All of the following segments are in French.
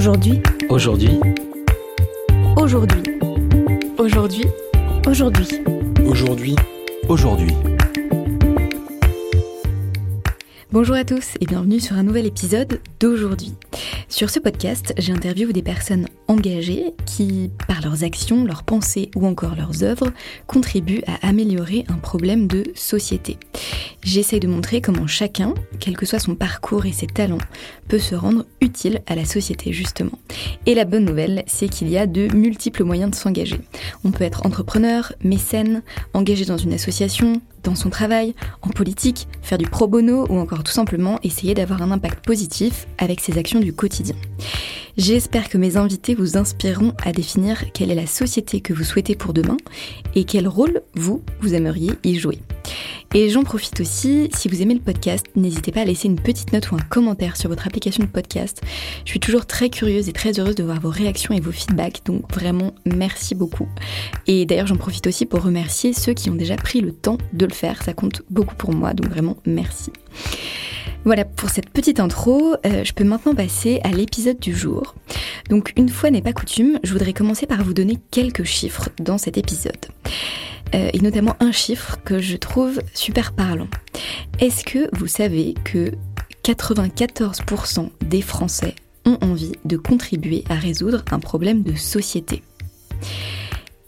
Aujourd'hui. Aujourd'hui. Aujourd'hui. Aujourd'hui. Aujourd'hui. Aujourd'hui. Aujourd'hui. Bonjour à tous et bienvenue sur un nouvel épisode d'aujourd'hui. Sur ce podcast, j'interviewe des personnes engagées qui, par leurs actions, leurs pensées ou encore leurs œuvres, contribuent à améliorer un problème de société. J'essaye de montrer comment chacun, quel que soit son parcours et ses talents, peut se rendre utile à la société justement. Et la bonne nouvelle, c'est qu'il y a de multiples moyens de s'engager. On peut être entrepreneur, mécène, engagé dans une association, dans son travail, en politique, faire du pro bono ou encore tout simplement essayer d'avoir un impact positif avec ses actions du quotidien. J'espère que mes invités vous inspireront à définir quelle est la société que vous souhaitez pour demain et quel rôle vous, vous aimeriez y jouer. Et j'en profite aussi, si vous aimez le podcast, n'hésitez pas à laisser une petite note ou un commentaire sur votre application de podcast. Je suis toujours très curieuse et très heureuse de voir vos réactions et vos feedbacks, donc vraiment merci beaucoup. Et d'ailleurs j'en profite aussi pour remercier ceux qui ont déjà pris le temps de le faire, ça compte beaucoup pour moi, donc vraiment merci. Voilà pour cette petite intro, euh, je peux maintenant passer à l'épisode du jour. Donc une fois n'est pas coutume, je voudrais commencer par vous donner quelques chiffres dans cet épisode. Euh, et notamment un chiffre que je trouve super parlant. Est-ce que vous savez que 94% des Français ont envie de contribuer à résoudre un problème de société?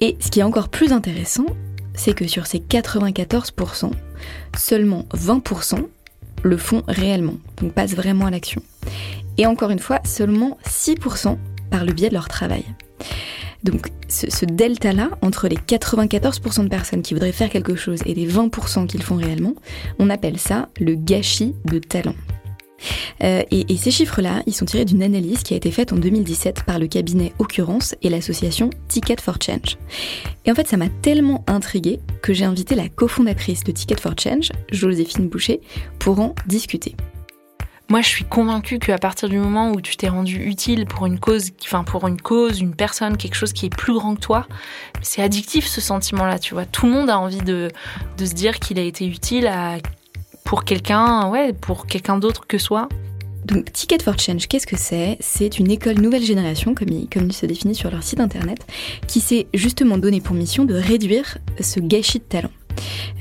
Et ce qui est encore plus intéressant, c'est que sur ces 94%, seulement 20% le font réellement, donc passent vraiment à l'action. Et encore une fois, seulement 6% par le biais de leur travail. Donc ce, delta-là, entre les 94% de personnes qui voudraient faire quelque chose et les 20% qui le font réellement, on appelle ça le gâchis de talent. Euh, et, ces chiffres-là, ils sont tirés d'une analyse qui a été faite en 2017 par le cabinet Occurrence et l'association Ticket for Change. Et en fait, ça m'a tellement intriguée que j'ai invité la cofondatrice de Ticket for Change, Joséphine Boucher, pour en discuter. Moi, je suis convaincue qu'à partir du moment où tu t'es rendu utile pour une cause, enfin pour une cause, une personne, quelque chose qui est plus grand que toi, c'est addictif ce sentiment-là. Tu vois, tout le monde a envie de, de se dire qu'il a été utile à, pour quelqu'un, ouais, pour quelqu'un d'autre que soi. Donc Ticket for Change, qu'est-ce que c'est? C'est une école nouvelle génération, comme il, comme il se définit sur leur site internet, qui s'est justement donné pour mission de réduire ce gâchis de talent.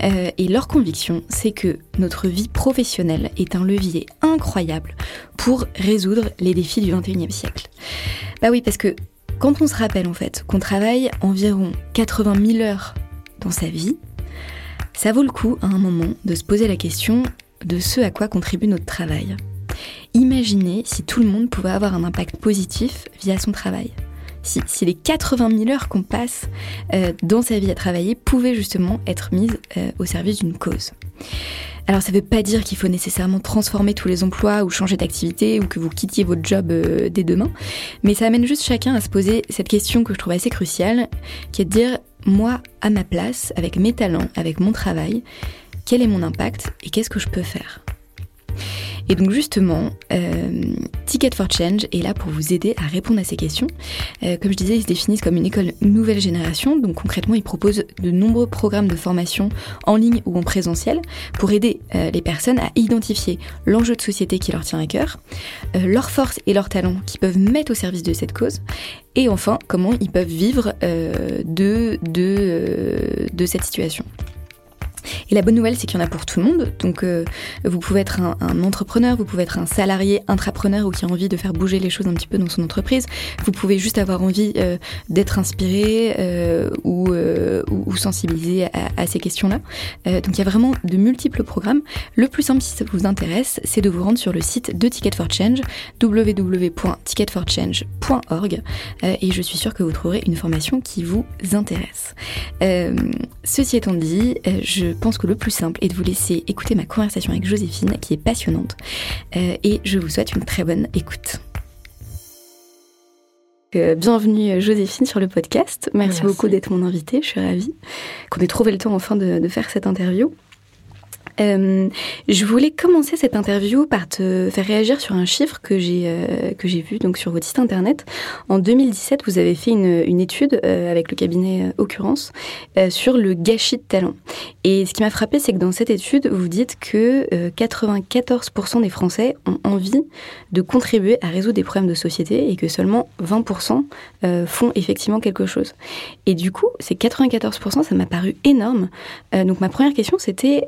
Euh, et leur conviction, c'est que notre vie professionnelle est un levier incroyable pour résoudre les défis du 21e siècle. Bah oui, parce que quand on se rappelle en fait qu'on travaille environ 80 000 heures dans sa vie, ça vaut le coup à un moment de se poser la question de ce à quoi contribue notre travail. Imaginez si tout le monde pouvait avoir un impact positif via son travail si, les 80 000 heures qu'on passe euh, dans sa vie à travailler pouvaient justement être mises euh, au service d'une cause. Alors ça ne veut pas dire qu'il faut nécessairement transformer tous les emplois ou changer d'activité ou que vous quittiez votre job euh, dès demain, mais ça amène juste chacun à se poser cette question que je trouve assez cruciale, qui est de dire, moi, à ma place, avec mes talents, avec mon travail, quel est mon impact et qu'est-ce que je peux faire? Et donc justement, euh, Ticket for Change est là pour vous aider à répondre à ces questions. Euh, comme je disais, ils se définissent comme une école nouvelle génération. Donc concrètement, ils proposent de nombreux programmes de formation en ligne ou en présentiel pour aider euh, les personnes à identifier l'enjeu de société qui leur tient à cœur, leurs forces et leurs talents qui peuvent mettre au service de cette cause, et enfin comment ils peuvent vivre de cette situation. Et la bonne nouvelle, c'est qu'il y en a pour tout le monde. Donc, euh, vous pouvez être un, entrepreneur, vous pouvez être un salarié intrapreneur ou qui a envie de faire bouger les choses un petit peu dans son entreprise. Vous pouvez juste avoir envie euh, d'être inspiré euh, ou, sensibilisé à, à ces questions-là. donc, il y a vraiment de multiples programmes. Le plus simple, si ça vous intéresse, c'est de vous rendre sur le site de Ticket for Change, www.ticketforchange.org, et je suis sûre que vous trouverez une formation qui vous intéresse. ceci étant dit, je je pense que le plus simple est de vous laisser écouter ma conversation avec Joséphine, qui est passionnante. Euh, et je vous souhaite une très bonne écoute. Euh, bienvenue Joséphine sur le podcast. Merci, beaucoup d'être mon invitée. Je suis ravie qu'on ait trouvé le temps enfin de, faire cette interview. Euh, je voulais commencer cette interview par te faire réagir sur un chiffre que j'ai euh, que j'ai vu donc sur votre site internet. En 2017, vous avez fait une, étude euh, avec le cabinet Occurrence sur le gâchis de talent. Et ce qui m'a frappé, c'est que dans cette étude, vous dites que 94% des Français ont envie de contribuer à résoudre des problèmes de société et que seulement 20% font effectivement quelque chose. Et du coup, ces 94%, ça m'a paru énorme. donc ma première question, c'était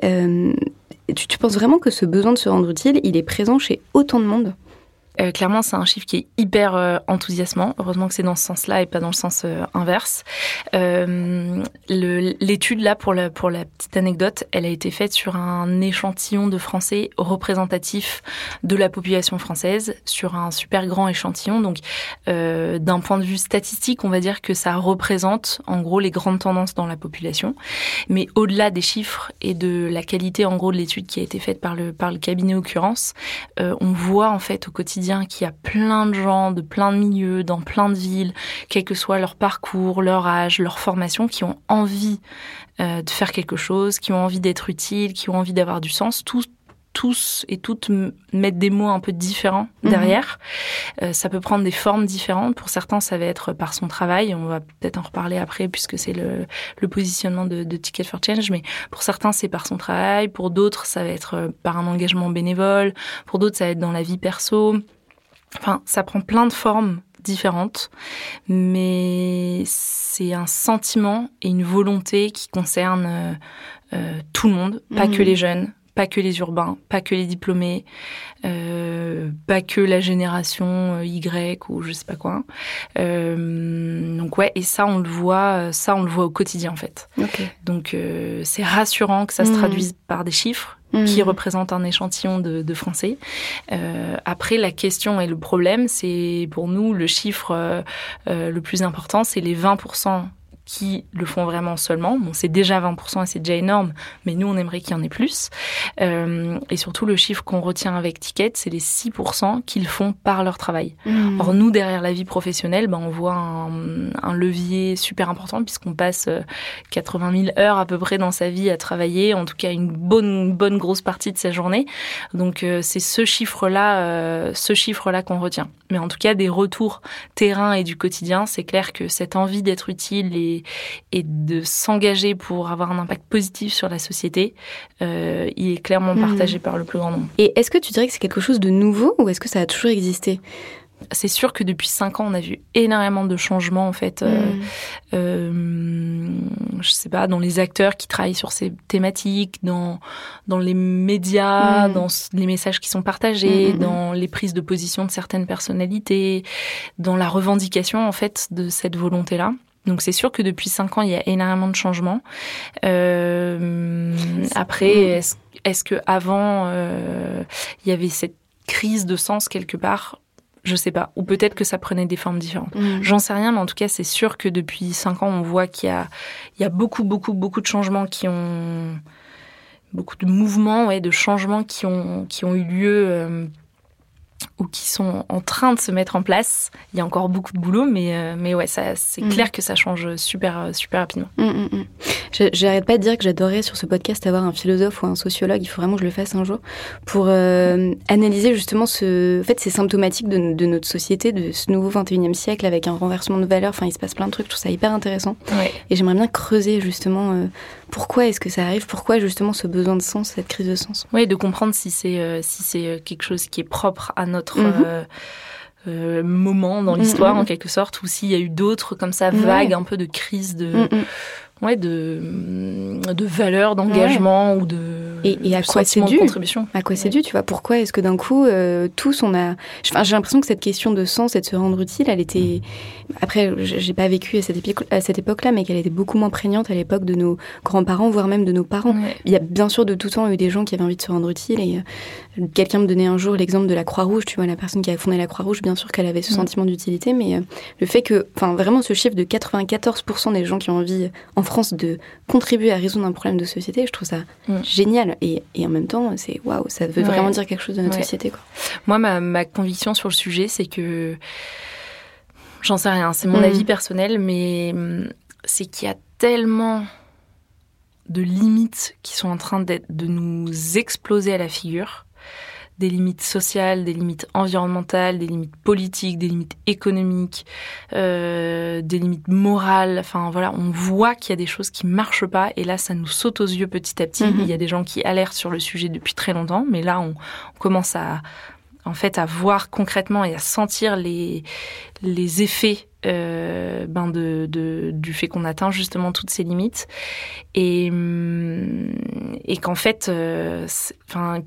tu, penses vraiment que ce besoin de se rendre utile, il est présent chez autant de monde? Euh, clairement, c'est un chiffre qui est hyper euh, enthousiasmant. Heureusement que c'est dans ce sens-là et pas dans le sens euh, inverse. L'étude, là, pour la, pour la petite anecdote, elle a été faite sur un échantillon de Français représentatif de la population française, sur un super grand échantillon. Donc, d'un point de vue statistique, on va dire que ça représente, en gros, les grandes tendances dans la population. Mais au-delà des chiffres et de la qualité, en gros, de l'étude qui a été faite par le, par le cabinet Occurrence, on voit, en fait, au quotidien, qu'il y a plein de gens de plein de milieux, dans plein de villes, quel que soit leur parcours, leur âge, leur formation, qui ont envie euh, de faire quelque chose, qui ont envie d'être utiles, qui ont envie d'avoir du sens. Tous, tous et toutes mettre des mots un peu différents mhm. derrière. Euh, ça peut prendre des formes différentes. Pour certains, ça va être par son travail. On va peut-être en reparler après puisque c'est le, le, positionnement de, de, Ticket for Change. Mais pour certains, c'est par son travail. Pour d'autres, ça va être euh, par un engagement bénévole. Pour d'autres, ça va être dans la vie perso. Enfin, ça prend plein de formes différentes, mais c'est un sentiment et une volonté qui concerne euh, euh tout le monde, pas que mhm. les jeunes, pas que les urbains, pas que les diplômés, euh, pas que la génération euh, Y ou je sais pas quoi. Euh, donc ouais, et ça on le voit, ça on le voit au quotidien en fait. Okay. Donc euh, c'est rassurant que ça se mhm. traduise par des chiffres qui mmh. représente un échantillon de, de Français. Euh, après, la question et le problème, c'est pour nous le chiffre euh le plus important, c'est les 20% qui le font vraiment seulement. Bon, c'est déjà 20% et c'est déjà énorme, mais nous, on aimerait qu'il y en ait plus. Euh, et surtout, le chiffre qu'on retient avec Ticket, c'est les 6% qu'ils font par leur travail. Mmh. Or, nous, derrière la vie professionnelle, ben, on voit un, un levier super important puisqu'on passe 80 euh, 000 heures à peu près dans sa vie à travailler, en tout cas une bonne, bonne grosse partie de sa journée. Donc, euh, c'est ce chiffre-là, euh, ce chiffre-là qu'on retient. Mais en tout cas, des retours terrain et du quotidien, c'est clair que cette envie d'être utile et et, de s'engager pour avoir un impact positif sur la société, euh, il est clairement partagé mmh. par le plus grand nombre. Et est-ce que tu dirais que c'est quelque chose de nouveau ou est-ce que ça a toujours existé? C'est sûr que depuis cinq ans, on a vu énormément de changements en fait. Mmh. Euh, euh, je sais pas, dans les acteurs qui travaillent sur ces thématiques, dans dans les médias, mmh. dans les messages qui sont partagés, mmh, dans les prises de position de certaines personnalités, dans la revendication en fait de cette volonté-là. Donc c'est sûr que depuis cinq ans, il y a énormément de changements. Euh, après, est-ce est que avant euh, il y avait cette crise de sens quelque part? Je sais pas. Ou peut-être que ça prenait des formes différentes. Mm. J'en sais rien, mais en tout cas, c'est sûr que depuis cinq ans, on voit qu'il y a, il y a beaucoup, beaucoup, beaucoup de changements qui ont, beaucoup de mouvements, ouais, de changements qui ont, qui ont eu lieu. Euh, ou qui sont en train de se mettre en place. Il y a encore beaucoup de boulot, mais, euh, mais ouais, ça, c'est mm. clair que ça change super, euh, super rapidement. Mm, mm, J'arrête pas de dire que j'adorais sur ce podcast avoir un philosophe ou un sociologue. Il faut vraiment que je le fasse un jour pour euh, analyser justement ce. En fait, c'est symptomatique de, de, notre société, de ce nouveau 21e siècle avec un renversement de valeurs. Enfin, il se passe plein de trucs. Je trouve ça hyper intéressant. Ouais. Et j'aimerais bien creuser justement euh, pourquoi est-ce que ça arrive, pourquoi justement ce besoin de sens, cette crise de sens? Oui, de comprendre si c'est euh, si c'est quelque chose qui est propre à notre. Mm -hmm. Euh, moment dans l'histoire mm -hmm. en quelque sorte ou s'il y a eu d'autres comme ça vagues ouais. un peu de crise de mm -hmm ouais, de, de valeur, d'engagement ouais. ou de et, et à quoi c'est dû. À quoi c'est dû, tu vois Pourquoi est-ce que d'un coup, euh, tous on a. Enfin, j'ai l'impression que cette question de sens et de se rendre utile, elle était. Après, j'ai pas vécu à cette, époque, à cette époque-là, mais qu'elle était beaucoup moins prégnante à l'époque de nos grands-parents, voire même de nos parents. Ouais. Il y a bien sûr de tout temps eu des gens qui avaient envie de se rendre utile et euh, quelqu'un me donnait un jour l'exemple de la Croix-Rouge. Tu vois, la personne qui a fondé la Croix-Rouge, bien sûr qu'elle avait ce sentiment d'utilité, mais euh, le fait que, enfin, vraiment ce chiffre de 94% des gens qui ont envie en France de contribuer à résoudre un problème de société, je trouve ça mmh. génial. Et, et, en même temps, c'est waouh, ça veut ouais. vraiment dire quelque chose de notre ouais. société. Quoi. Moi, ma, ma, conviction sur le sujet, c'est que j'en sais rien, c'est mon mmh. avis personnel, mais c'est qu'il y a tellement de limites qui sont en train de nous exploser à la figure des limites sociales, des limites environnementales, des limites politiques, des limites économiques, euh, des limites morales. Enfin voilà, on voit qu'il y a des choses qui marchent pas et là ça nous saute aux yeux petit à petit. Mhm. Il y a des gens qui alertent sur le sujet depuis très longtemps, mais là on, commence à en fait à voir concrètement et à sentir les les effets euh, ben de, de, du fait qu'on atteint justement toutes ces limites et hum, et qu'en fait euh, enfin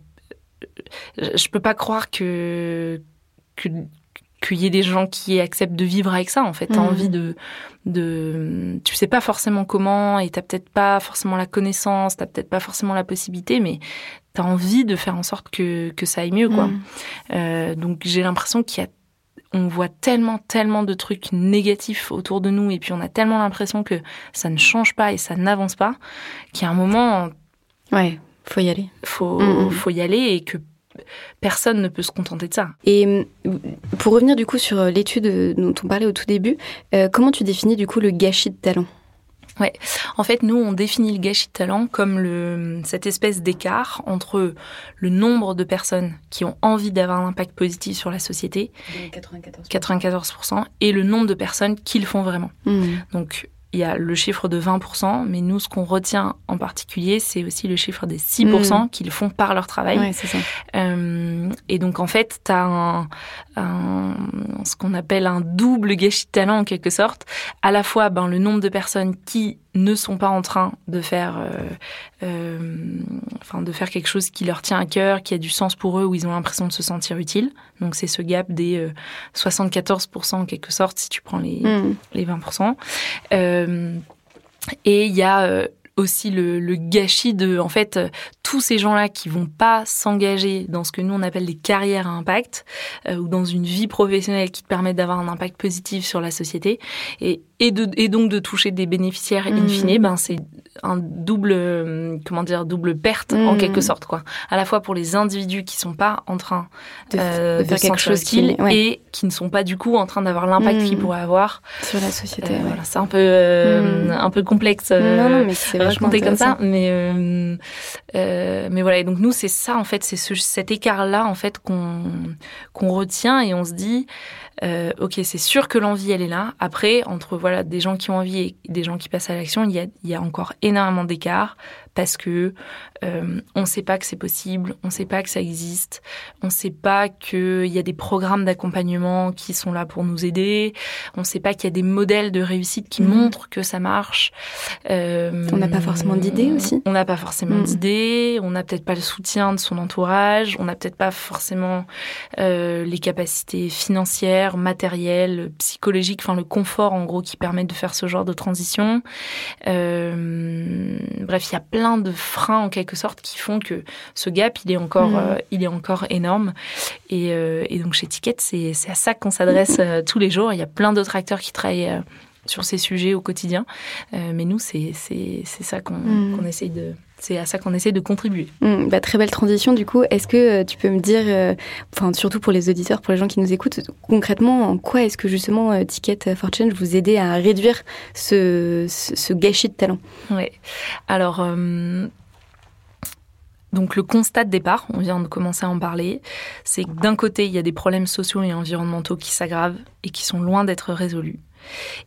je peux pas croire que qu'il y ait des gens qui acceptent de vivre avec ça en fait t'as mmh. envie de de tu sais pas forcément comment et t'as peut-être pas forcément la connaissance t'as peut-être pas forcément la possibilité mais t'as envie de faire en sorte que que ça aille mieux quoi mmh. euh, donc j'ai l'impression qu'il y a on voit tellement tellement de trucs négatifs autour de nous et puis on a tellement l'impression que ça ne change pas et ça n'avance pas qu'il y a un moment ouais faut y aller. Faut, mm, mm. faut y aller et que personne ne peut se contenter de ça. Et mm, pour revenir du coup sur l'étude dont on parlait au tout début, euh, comment tu définis du coup le gâchis de talent? Ouais, en fait, nous, on définit le gâchis de talent comme le, cette espèce d'écart entre le nombre de personnes qui ont envie d'avoir un impact positif sur la société, 94%, 94% et le nombre de personnes qui le font vraiment. Donc, il y a le chiffre de 20%, mais nous, ce qu'on retient en particulier, c'est aussi le chiffre des 6% mm. qu'ils font par leur travail. Ouais, ça. Euh, et donc, en fait, tu as un, un, ce qu'on appelle un double gâchis de talent, en quelque sorte. À la fois, ben, le nombre de personnes qui ne sont pas en train de faire, euh, euh, enfin, de faire quelque chose qui leur tient à cœur, qui a du sens pour eux, où ils ont l'impression de se sentir utiles. Donc c'est ce gap des euh, 74% en quelque sorte, si tu prends les, mm. les 20%. Euh, et il y a euh, aussi le, le, gâchis de, en fait, tous ces gens-là qui vont pas s'engager dans ce que nous on appelle des carrières à impact euh, ou dans une vie professionnelle qui te permet d'avoir un impact positif sur la société et, et, de, et donc de toucher des bénéficiaires in mmh. fine, ben c'est un double euh, comment dire double perte en mmh. quelque sorte quoi. À la fois pour les individus qui sont pas en train de, euh, faire quelque chose qu'ils et qui ne sont pas du coup en train d'avoir l'impact qu'ils mmh. pourraient avoir sur la société. Euh, voilà, c'est un peu euh, un peu complexe. non non mais c'est vachement comme ça, mais euh, mais voilà, et donc nous, c'est ça, en fait, c'est ce, cet écart-là, en fait, qu'on qu'on retient et on se dit, euh, ok, c'est sûr que l'envie, elle est là. Après, entre voilà des gens qui ont envie et des gens qui passent à l'action, il y a, il y a encore énormément d'écart parce que euh, on ne sait pas que c'est possible, on ne sait pas que ça existe, on ne sait pas qu'il y a des programmes d'accompagnement qui sont là pour nous aider, on ne sait pas qu'il y a des modèles de réussite qui mmh. montrent que ça marche. Euh, on n'a pas forcément d'idées aussi. On n'a pas forcément mmh. d'idées, on n'a peut-être pas le soutien de son entourage, on n'a peut-être pas forcément euh, les capacités financières, matérielles, psychologiques, enfin le confort en gros qui permet de faire ce genre de transition. Bref, il y a plein de freins en quelque sorte qui font que ce gap il est encore, mm. euh, il est encore énorme. Euh, et, donc chez Ticket, c'est à ça qu'on s'adresse euh, tous les jours. Il y a plein d'autres acteurs qui travaillent sur ces sujets au quotidien, mais nous c'est ça qu'on mm. essaye de c'est à ça qu'on essaie de contribuer. Mmh, bah, très belle transition du coup. Est-ce que euh, tu peux me dire, euh, enfin surtout pour les auditeurs, pour les gens qui nous écoutent, concrètement, en quoi est-ce que justement euh, Ticket for Change vous aidez à réduire ce, ce, gâchis de talent? Oui. Alors. Donc le constat de départ, on vient de commencer à en parler, c'est que d'un côté, il y a des problèmes sociaux et environnementaux qui s'aggravent et qui sont loin d'être résolus.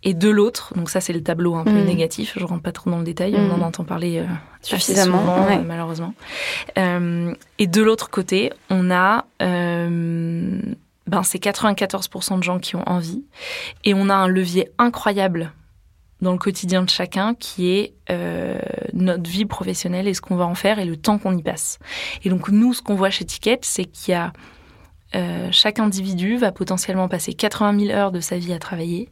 Et de l'autre, donc ça c'est le tableau un peu mm. négatif, je rentre pas trop dans le détail, on mm. en entend parler euh, suffisamment, euh, malheureusement. Euh, et de l'autre côté, on a ben, ces 94% de gens qui ont envie, et on a un levier incroyable dans le quotidien de chacun qui est notre vie professionnelle et ce qu'on va en faire et le temps qu'on y passe. Et donc nous, ce qu'on voit chez Ticket, c'est qu'il y a euh, chaque individu va potentiellement passer 80 000 heures de sa vie à travailler.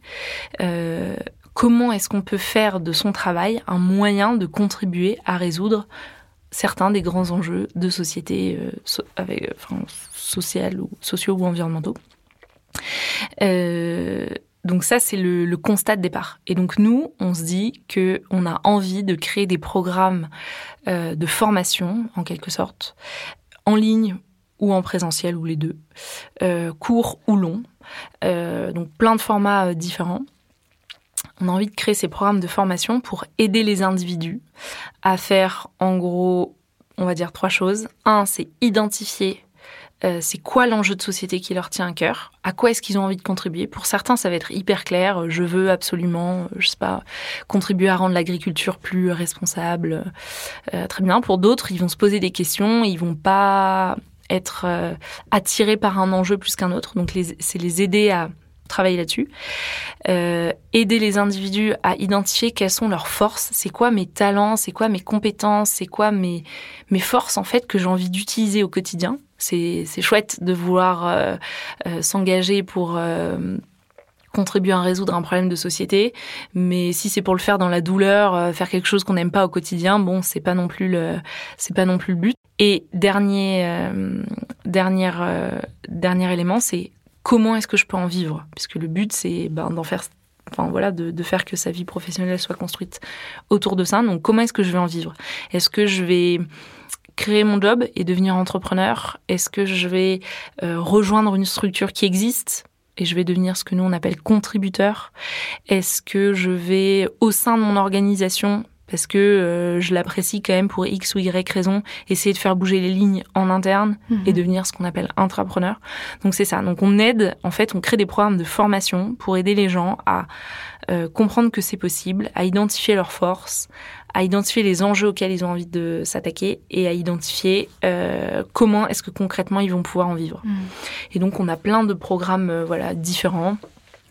Euh, comment est-ce qu'on peut faire de son travail un moyen de contribuer à résoudre certains des grands enjeux de société euh, avec, enfin, social ou sociaux ou environnementaux? Donc ça, c'est le, constat de départ. Et donc nous, on se dit que on a envie de créer des programmes de formation, en quelque sorte, en ligne ou en présentiel ou les deux, euh, court ou long, euh, donc plein de formats euh, différents. on a envie de créer ces programmes de formation pour aider les individus à faire en gros, on va dire trois choses. Un, c'est identifier euh, c'est quoi l'enjeu de société qui leur tient à cœur, à quoi est-ce qu'ils ont envie de contribuer? Pour certains, ça va être hyper clair. Euh, je veux absolument, euh, je sais pas, contribuer à rendre l'agriculture plus responsable. très bien. Pour d'autres, ils vont se poser des questions, ils vont pas être attirés par un enjeu plus qu'un autre. Donc, c'est les aider à travailler là-dessus. Euh, aider les individus à identifier quelles sont leurs forces, c'est quoi mes talents, c'est quoi mes compétences, c'est quoi mes, mes forces en fait que j'ai envie d'utiliser au quotidien? C'est chouette de vouloir euh, euh, s'engager pour contribuer à résoudre un problème de société, mais si c'est pour le faire dans la douleur, faire quelque chose qu'on n'aime pas au quotidien, bon, c'est pas non plus le, c'est pas non plus le but. Et dernier, dernier élément, c'est comment est-ce que je peux en vivre? Puisque le but, c'est ben, faire enfin voilà, de, faire que sa vie professionnelle soit construite autour de ça. Donc comment est-ce que je vais en vivre? Est-ce que je vais créer mon job et devenir entrepreneur? Est-ce que je vais euh, rejoindre une structure qui existe et je vais devenir ce que nous on appelle contributeur? Est-ce que je vais au sein de mon organisation parce que euh, je l'apprécie quand même pour X ou Y raison, essayer de faire bouger les lignes en interne et mhm. devenir ce qu'on appelle intrapreneur. Donc c'est ça. Donc on aide, en fait, on crée des programmes de formation pour aider les gens à euh, comprendre que c'est possible, à identifier leurs forces, à identifier les enjeux auxquels ils ont envie de s'attaquer et à identifier euh, comment est-ce que concrètement ils vont pouvoir en vivre. Mhm. Et donc on a plein de programmes voilà différents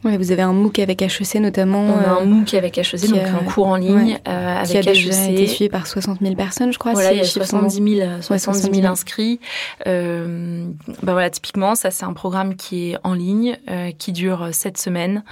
vous avez un MOOC avec HEC notamment. On a un euh, MOOC avec HEC, donc un cours en ligne euh, avec qui a HEC. Déjà été suivi par 60 000 personnes, je crois. Voilà, il y a 70 000, 70 000 inscrits. Euh, bah voilà, typiquement, ça c'est un programme qui est en ligne, euh, qui dure 7 semaines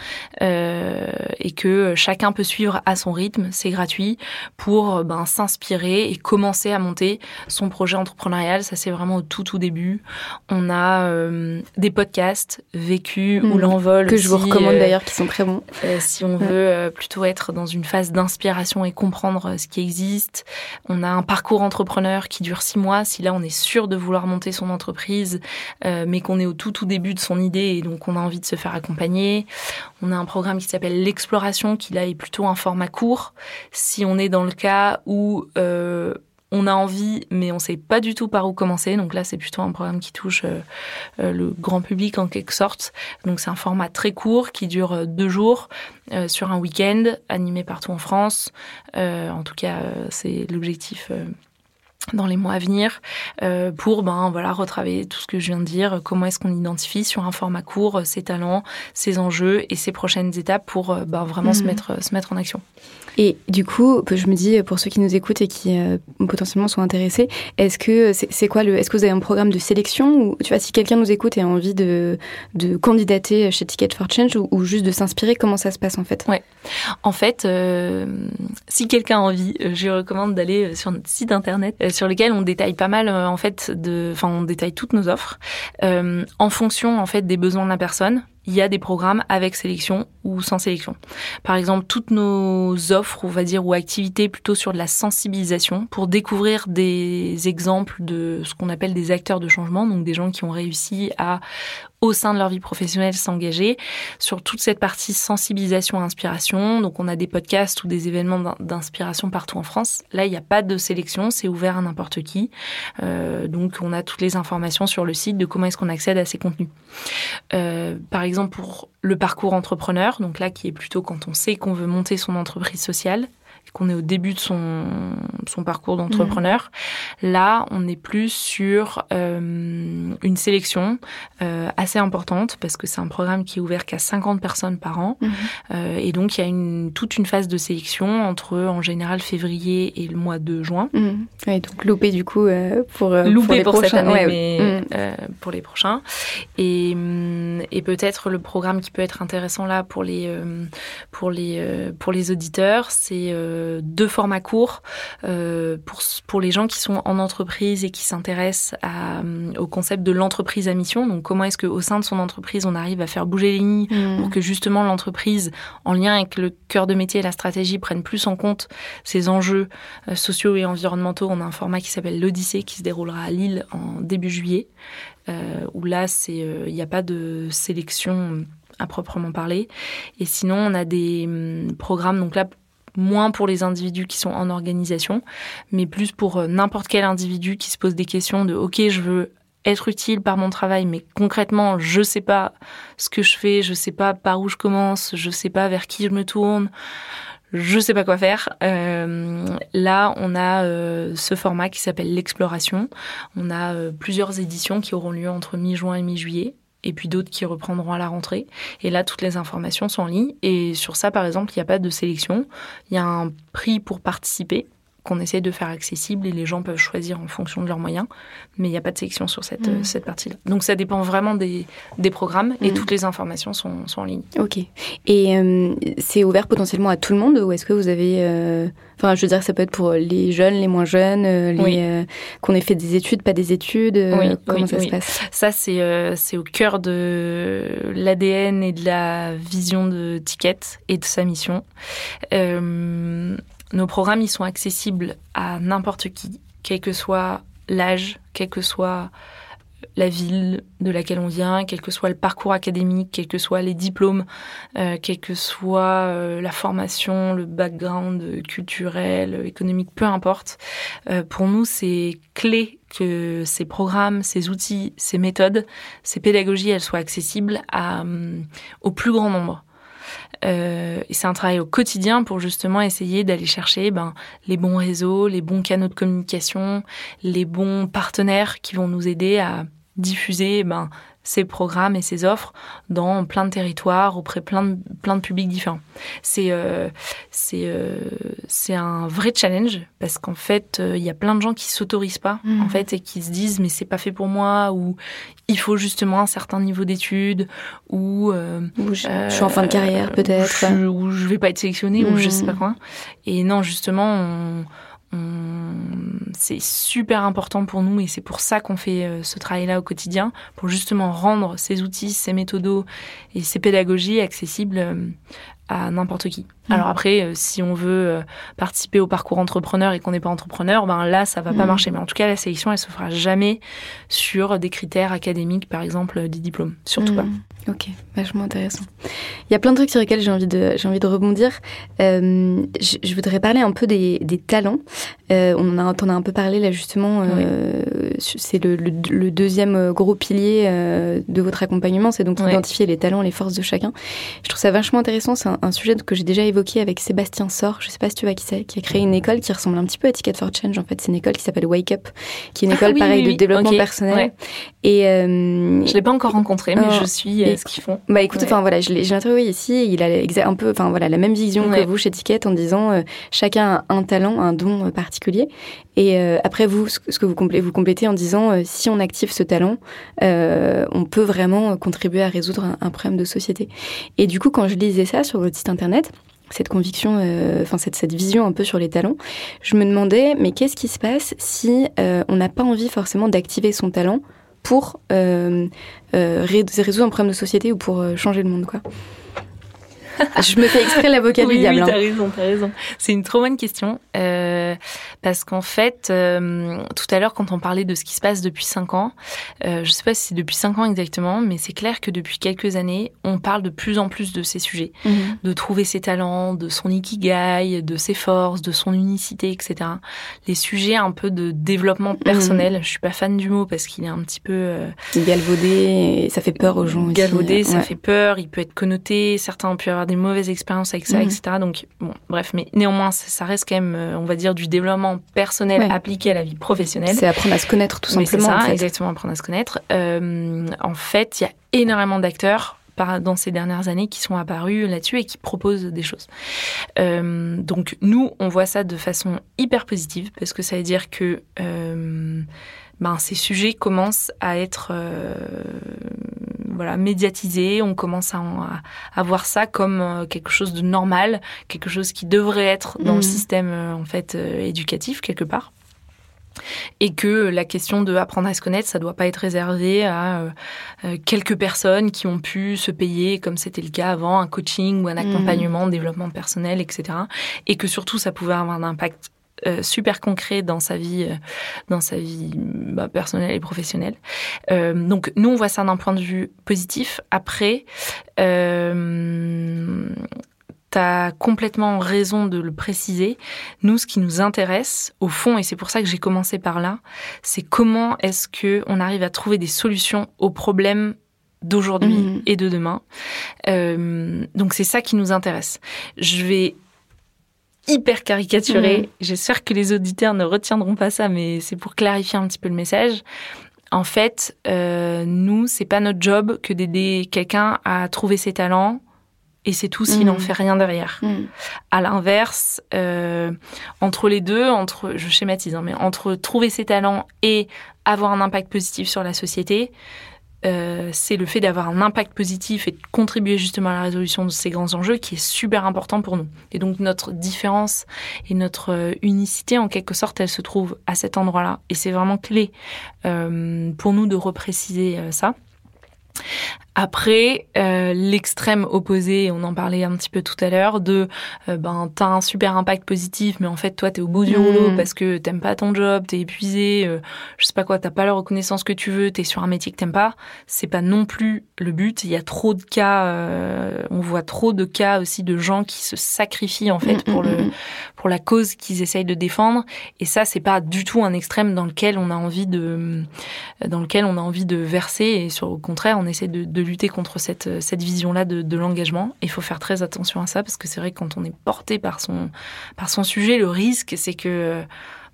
euh, et que chacun peut suivre à son rythme. C'est gratuit pour ben, s'inspirer et commencer à monter son projet entrepreneurial. Ça c'est vraiment au tout tout début. On a euh, des podcasts vécus ou mmh. l'envol que je vous recommande euh, d'ailleurs, qui sont très bons. Euh, si on veut euh, plutôt être dans une phase d'inspiration et comprendre ce qui existe, on a un parcours entrepreneur qui dure six mois. Si là on est sûr de vouloir monter son entreprise, mais qu'on est au tout tout début de son idée et donc on a envie de se faire accompagner, on a un programme qui s'appelle l'exploration, qui là est plutôt un format court. Si on est dans le cas où on a envie, mais on sait pas du tout par où commencer. Donc là, c'est plutôt un programme qui touche euh, euh, le grand public en quelque sorte. Donc c'est un format très court qui dure euh, deux jours sur un week-end, animé partout en France. en tout cas, c'est l'objectif dans les mois à venir pour ben voilà retravailler tout ce que je viens de dire comment est-ce qu'on identifie sur un format court ses talents ses enjeux et ses prochaines étapes pour ben, vraiment se mhm. mettre se mettre en action et du coup, je me dis, pour ceux qui nous écoutent et qui euh, potentiellement sont intéressés, est-ce que c'est quoi le, est-ce que vous avez un programme de sélection ou tu vois, si quelqu'un nous écoute et a envie de, de candidater chez Ticket for Change ou, juste de s'inspirer, comment ça se passe en fait? Ouais. En fait, euh, si quelqu'un a envie, euh, je recommande d'aller sur notre site internet sur lequel on détaille pas mal en fait de, enfin on détaille toutes nos offres en fonction en fait des besoins de la personne il y a des programmes avec sélection ou sans sélection. Par exemple, toutes nos offres, on va dire, ou activités plutôt sur de la sensibilisation pour découvrir des exemples de ce qu'on appelle des acteurs de changement, donc des gens qui ont réussi à au sein de leur vie professionnelle s'engager sur toute cette partie sensibilisation inspiration. Donc on a des podcasts ou des événements d'inspiration partout en France. Là, il n'y a pas de sélection, c'est ouvert à n'importe qui. Euh, donc on a toutes les informations sur le site de comment est-ce qu'on accède à ces contenus. Euh, par exemple pour le parcours entrepreneur, donc là qui est plutôt quand on sait qu'on veut monter son entreprise sociale, qu'on est au début de son, son parcours d'entrepreneur. Mhm. Là, on est plus sur euh, une sélection euh, assez importante parce que c'est un programme qui est ouvert qu'à 50 personnes par an. Mhm. Euh, et donc, il y a une, toute une phase de sélection entre, en général, février et le mois de juin. Mhm. donc loupé du coup pour, loupé pour, cette année, mais pour les prochains. Et, et peut-être le programme qui peut être intéressant là pour les, pour les, pour les auditeurs, c'est deux formats courts euh, pour, pour les gens qui sont en entreprise et qui s'intéressent euh, au concept de l'entreprise à mission. Donc comment est-ce qu'au sein de son entreprise, on arrive à faire bouger les lignes mmh. pour que justement l'entreprise, en lien avec le cœur de métier et la stratégie, prenne plus en compte ces enjeux euh, sociaux et environnementaux? On a un format qui s'appelle l'Odyssée qui se déroulera à Lille en début juillet, où là, il n'y a pas de sélection à proprement parler. Et sinon, on a des hum, programmes, donc là, moins pour les individus qui sont en organisation, mais plus pour euh, n'importe quel individu qui se pose des questions de OK, je veux être utile par mon travail, mais concrètement, je sais pas ce que je fais, je sais pas par où je commence, je sais pas vers qui je me tourne, je sais pas quoi faire. Euh, là, on a euh, ce format qui s'appelle l'exploration. On a plusieurs éditions qui auront lieu entre mi-juin et mi-juillet et puis d'autres qui reprendront à la rentrée. Et là, toutes les informations sont en ligne. Et sur ça, par exemple, il n'y a pas de sélection. Il y a un prix pour participer qu'on essaie de faire accessible et les gens peuvent choisir en fonction de leurs moyens. Mais il n'y a pas de sélection sur cette, Mm. cette partie-là. Donc ça dépend vraiment des, des programmes et Mm. toutes les informations sont, sont en ligne. Ok. Et euh, c'est ouvert potentiellement à tout le monde ou est-ce que vous avez... euh, Enfin, je veux dire, ça peut être pour les jeunes, les moins jeunes, euh, les Oui. euh, qu'on ait fait des études, pas des études. euh, Oui, comment oui, ça se passe? Ça, c'est euh, c'est au cœur de l'ADN et de la vision de Ticket et de sa mission. Euh, nos programmes, ils sont accessibles à n'importe qui, quel que soit l'âge, quel que soit la ville de laquelle on vient, quel que soit le parcours académique, quels que soient les diplômes, euh, quelle que soit euh, la formation, le background culturel, économique, peu importe. Euh, pour nous, c'est clé que ces programmes, ces outils, ces méthodes, ces pédagogies, elles soient accessibles hum, au plus grand nombre. Euh, c'est un travail au quotidien pour justement essayer d'aller chercher ben, les bons réseaux, les bons canaux de communication, les bons partenaires qui vont nous aider à diffuser ben, ces programmes et ces offres dans plein de territoires, auprès plein de, plein de publics différents. C'est euh, c'est euh, c'est un vrai challenge parce qu'en fait, euh, il y a plein de gens qui s'autorisent pas Mhm. en fait et qui se disent mais c'est pas fait pour moi ou il faut justement un certain niveau d'études ou euh, Ou je, euh, je suis en fin de carrière, peut-être. Ou je vais pas être sélectionnée, ou je Mhm. sais pas quoi. Et non, justement, on- c'est super important pour nous et c'est pour ça qu'on fait euh, ce travail-là au quotidien, pour justement rendre ces outils, ces méthodos et ces pédagogies accessibles euh, à n'importe qui. Mhm. Alors après, euh, si on veut euh, participer au parcours entrepreneur et qu'on n'est pas entrepreneur, ben là, ça va pas Mhm. marcher. Mais en tout cas, la sélection, elle se fera jamais sur des critères académiques, par exemple, euh, des diplômes. Surtout pas. Mhm. Ok, vachement intéressant. Il y a plein de trucs sur lesquels j'ai envie de, j'ai envie de rebondir. Euh, je, je voudrais parler un peu des, des talents. Euh, on en a, as un peu parlé là justement. euh, C'est le, le- le deuxième gros pilier de votre accompagnement, c'est donc Ouais. identifier les talents, les forces de chacun. Je trouve ça vachement intéressant. C'est un, un sujet que j'ai déjà évoqué avec Sébastien Sor. Je sais pas si tu vois qui c'est, qui a créé une école qui ressemble un petit peu à Ticket for Change. En fait, c'est une école qui s'appelle Wake Up, qui est une Ah école oui, pareille oui, de développement personnel. Ouais. Et euh, Je l'ai pas encore rencontré, mais Oh. je suis euh, Et- ce qu'ils font. bah écoute, Ouais. enfin voilà, je l'ai interviewé ici, il a un peu, enfin voilà, la même vision Ouais. que vous chez Ticket en disant euh, chacun a un talent, un don particulier. Et euh, après vous, ce que vous complétez, vous complétez en disant euh, si on active ce talent, euh, on peut vraiment contribuer à résoudre un, problème de société. Et du coup, quand je lisais ça sur votre site internet, cette conviction, enfin cette, vision un peu sur les talents, je me demandais, mais qu'est-ce qui se passe si on n'a pas envie forcément d'activer son talent pour ré- résoudre un problème de société ou pour changer le monde, quoi? Je me fais exprès l'avocat du oui, diable. oui, hein. t'as raison, t'as raison. C'est une trop bonne question. euh, parce qu'en fait, euh, tout à l'heure, quand on parlait de ce qui se passe depuis 5 ans, euh, je sais pas si c'est depuis 5 ans exactement, mais c'est clair que depuis quelques années, on parle de plus en plus de ces sujets. Mhm. De trouver ses talents, de son ikigai, de ses forces, de son unicité, etc. Les sujets un peu de développement personnel. Je suis pas fan du mot parce qu'il est un petit peu... euh, Galvaudé, et ça fait peur aux gens aussi. galvaudé, ça Ouais. fait peur, il peut être connoté, certains ont pu avoir des mauvaises expériences avec ça, Mhm. etc. Donc, bon, bref, mais néanmoins, ça, ça reste quand même, euh, on va dire, du développement personnel Ouais. appliqué à la vie professionnelle. C'est apprendre à se connaître tout Oui, c'est simplement. ça, en fait. exactement, apprendre à se connaître. Euh, en fait, il y a énormément d'acteurs dans ces dernières années qui sont apparus là-dessus et qui proposent des choses. Euh, donc nous, on voit ça de façon hyper positive parce que ça veut dire que euh, ben, ces sujets commencent à être euh, voilà médiatisés. On commence à, en- à, à voir ça comme euh, quelque chose de normal, quelque chose qui devrait être dans le système euh, en fait euh, éducatif quelque part et que la question de apprendre à se connaître, ça doit pas être réservé à euh, quelques personnes qui ont pu se payer, comme c'était le cas avant, un coaching ou un accompagnement, développement personnel, etc. Et que surtout, ça pouvait avoir un impact euh, super concret dans sa vie, euh, dans sa vie bah, personnelle et professionnelle. Euh, donc nous, on voit ça d'un point de vue positif. Après, euh, tu as complètement raison de le préciser. Nous, ce qui nous intéresse, au fond, et c'est pour ça que j'ai commencé par là, c'est comment est-ce que on arrive à trouver des solutions aux problèmes d'aujourd'hui Mhm. et de demain. Donc c'est ça qui nous intéresse. Je vais hyper caricaturer. Mhm. J'espère que les auditeurs ne retiendront pas ça, mais c'est pour clarifier un petit peu le message. En fait, euh, nous, c'est pas notre job que d'aider quelqu'un à trouver ses talents. Et c'est tout s'il Mhm. n'en fait rien derrière. Mm. À l'inverse, euh, entre les deux, entre, je schématise, hein, mais entre trouver ses talents et avoir un impact positif sur la société, euh, c'est le fait d'avoir un impact positif et de contribuer justement à la résolution de ces grands enjeux qui est super important pour nous. Et donc notre différence et notre euh, unicité, en quelque sorte, elle se trouve à cet endroit-là. Et c'est vraiment clé euh, pour nous de repréciser ça. Après, euh, l'extrême opposé, on en parlait un petit peu tout à l'heure, de euh, ben t'as un super impact positif, mais en fait toi t'es au bout du Mm. rouleau parce que t'aimes pas ton job, t'es épuisé, euh, je sais pas quoi, t'as pas la reconnaissance que tu veux, t'es sur un métier que t'aimes pas. C'est pas non plus le but. Il y a trop de cas, euh, on voit trop de cas aussi de gens qui se sacrifient en fait Mm, pour mm, le pour la cause qu'ils essayent de défendre. Et ça, c'est pas du tout un extrême dans lequel on a envie de, dans lequel on a envie de verser. Et sur, au contraire, on essaie de, de lutter contre cette, cette vision-là de, de l'engagement. Il faut faire très attention à ça parce que c'est vrai que quand on est porté par son, par son sujet, le risque, c'est que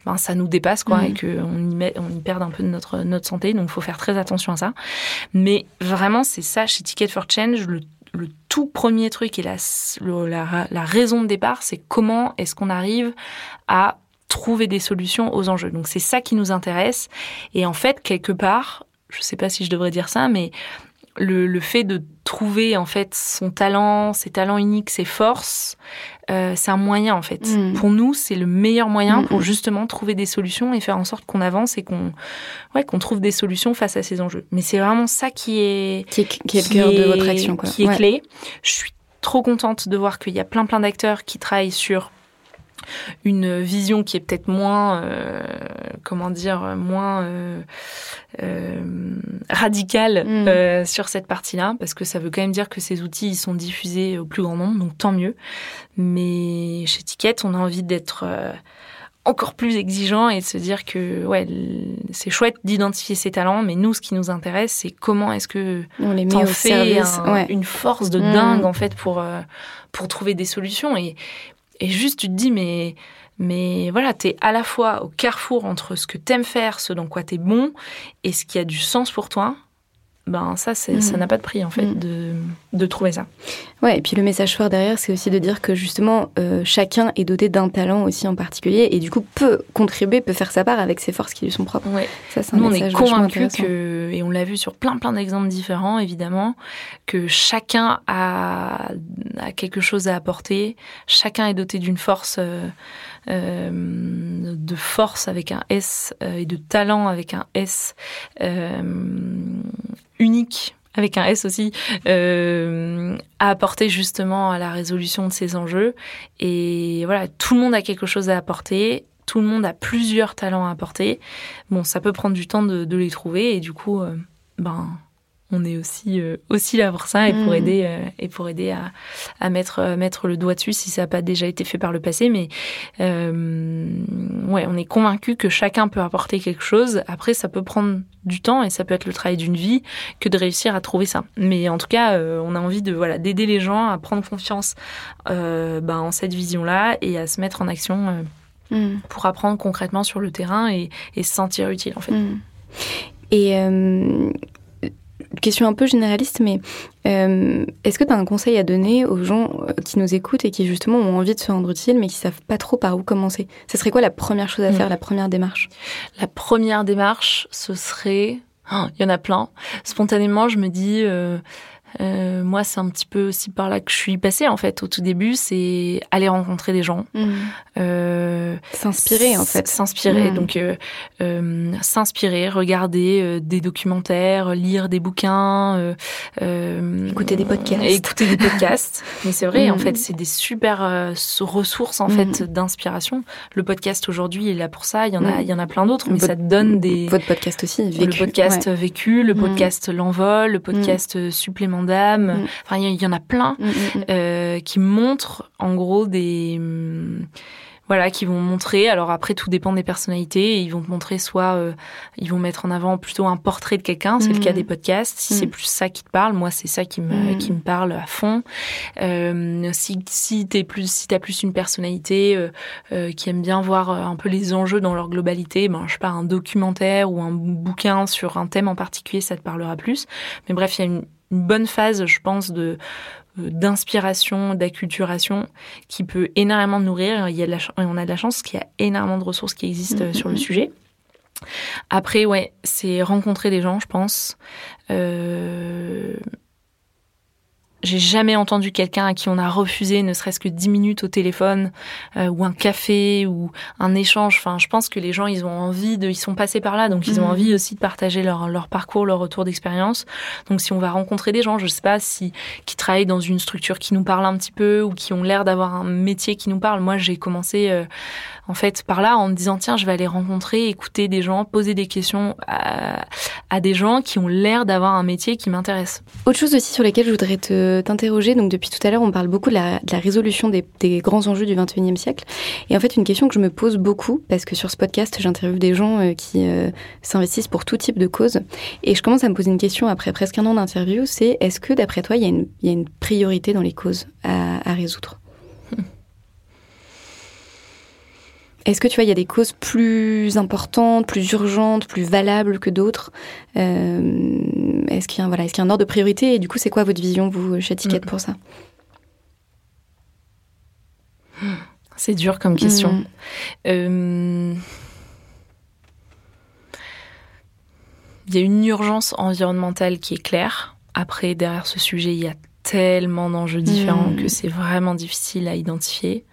ben, ça nous dépasse quoi Mhm. et qu'on y, met, on y perd un peu de notre, notre santé. Donc, il faut faire très attention à ça. Mais vraiment, c'est ça chez Ticket for Change, le le tout premier truc et la, la, la raison de départ, c'est comment est-ce qu'on arrive à trouver des solutions aux enjeux. Donc c'est ça qui nous intéresse. Et en fait, quelque part, je sais pas si je devrais dire ça, mais le, le fait de trouver en fait son talent, ses talents uniques, ses forces, euh, c'est un moyen en fait. Mm. Pour nous, c'est le meilleur moyen Mm, pour justement trouver des solutions et faire en sorte qu'on avance et qu'on ouais, qu'on trouve des solutions face à ces enjeux. Mais c'est vraiment ça qui est Qui est, qui est le cœur de votre action, quoi. qui est Ouais. clé. Je suis trop contente de voir qu'il y a plein plein d'acteurs qui travaillent sur une vision qui est peut-être moins, euh, comment dire, moins euh, euh, radicale Mm. sur cette partie-là, parce que ça veut quand même dire que ces outils ils sont diffusés au plus grand nombre, donc tant mieux. Mais chez Ticket, on a envie d'être encore plus exigeant et de se dire que ouais, c'est chouette d'identifier ses talents, mais nous, ce qui nous intéresse, c'est comment est-ce que On les met au fais service. un- ouais. une force de Mm. dingue en fait pour pour trouver des solutions et et juste tu te dis mais voilà t'es à la fois au carrefour entre ce que t'aimes faire ce dans quoi t'es bon et ce qui a du sens pour toi ben ça c'est Mm. ça n'a pas de prix en fait Mm. de de trouver ça Ouais, et puis le message fort derrière, c'est aussi de dire que justement, euh, chacun est doté d'un talent aussi en particulier et du coup peut contribuer, peut faire sa part avec ses forces qui lui sont propres. ouais Ça, Nous, on est convaincus que, et on l'a vu sur plein plein d'exemples différents, évidemment, que chacun a, a quelque chose à apporter. Chacun est doté d'une force, euh, de force avec un S euh, et de talent avec un S euh, unique. Avec un S aussi, euh, à apporter justement à la résolution de ces enjeux. Et voilà, tout le monde a quelque chose à apporter, tout le monde a plusieurs talents à apporter. Bon, ça peut prendre du temps de, de les trouver et du coup, euh, ben, on est aussi euh, aussi là pour ça et pour Mhm. aider euh, et pour aider à, à mettre à mettre le doigt dessus si ça n'a pas déjà été fait par le passé. Mais euh, ouais, on est convaincu que chacun peut apporter quelque chose. Après, ça peut prendre du temps et ça peut être le travail d'une vie que de réussir à trouver ça. Mais en tout cas, euh, on a envie de voilà d'aider les gens à prendre confiance euh, ben, en cette vision-là et à se mettre en action. euh, Mm. pour apprendre concrètement sur le terrain et, et se sentir utile en fait. Mm. Et question un peu généraliste, mais euh, est-ce que tu as un conseil à donner aux gens euh, qui nous écoutent et qui justement ont envie de se rendre utile mais qui savent pas trop par où commencer? Ce serait quoi la première chose à Mm. faire, la première démarche? La première démarche, ce serait... Oh, Il y en a plein. Spontanément, je me dis... euh, Euh, moi, c'est un petit peu aussi par là que je suis passée en fait. Au tout début, c'est aller rencontrer des gens, Mmh. euh, S'inspirer en fait. s'inspirer. Mm. Donc, euh, s'inspirer, regarder des documentaires, lire des bouquins, Écouter des podcasts. écouter des podcasts. Mais c'est vrai, en Mm. fait, c'est des super ressources en Mm. fait d'inspiration. Le podcast aujourd'hui est là pour ça. Il y en a, Mm. il y en a plein d'autres, mais ça te donne des Votre podcast aussi, vécu. le podcast ouais. vécu, le Mm. podcast l'envol, le podcast supplément d'âme. Mm. Enfin, il y, en a plein Mm, mm, euh, qui montrent en gros des voilà qui vont montrer. Alors après tout dépend des personnalités. Et ils vont te montrer soit euh, ils vont mettre en avant plutôt un portrait de quelqu'un. C'est le cas des podcasts. Si c'est plus ça qui te parle moi c'est ça qui me qui me parle à fond. Euh, si si t'es plus si t'as plus une personnalité euh, qui aime bien voir un peu les enjeux dans leur globalité ben je sais pas un documentaire ou un bouquin sur un thème en particulier ça te parlera plus. Mais bref il y a une une bonne phase, je pense, de euh, d'inspiration, d'acculturation qui peut énormément nourrir. Il y a de la, ch- on a de la chance qu'il y a énormément de ressources qui existent euh, Mhm. sur le sujet. Après, ouais, c'est rencontrer des gens, je pense. Euh, J'ai jamais entendu quelqu'un à qui on a refusé ne serait-ce que 10 minutes au téléphone euh, ou un café ou un échange. Enfin, je pense que les gens, ils ont envie de, ils sont passés par là, donc ils ont Mhm. envie aussi de partager leur, leur parcours, leur retour d'expérience. Donc, si on va rencontrer des gens, je sais pas si qui travaillent dans une structure qui nous parle un petit peu ou qui ont l'air d'avoir un métier qui nous parle. Moi, j'ai commencé euh, en fait par là en me disant tiens, je vais aller rencontrer, écouter des gens, poser des questions à, à des gens qui ont l'air d'avoir un métier qui m'intéresse. Autre chose aussi sur lesquelles je voudrais te- t'interroger, donc depuis tout à l'heure, on parle beaucoup de la, résolution des, grands enjeux du 21e siècle. Et en fait, une question que je me pose beaucoup, parce que sur ce podcast, j'interviewe des gens euh, qui euh, s'investissent pour tout type de cause. Et je commence à me poser une question après presque un an d'interview, c'est est-ce que d'après toi, il y, a une- priorité dans les causes à résoudre? Est-ce que tu vois, il y a des causes plus importantes, plus urgentes, plus valables que d'autres Euh, Est-ce qu'il y, a un- voilà, est-ce qu'il y a un ordre de priorité Et du coup, c'est quoi votre vision, vous, chez Ticket, pour ça? C'est dur comme question. Mm. Euh, Il y a une urgence environnementale qui est claire. Après, derrière ce sujet, il y a tellement d'enjeux différents Mm. que c'est vraiment difficile à identifier.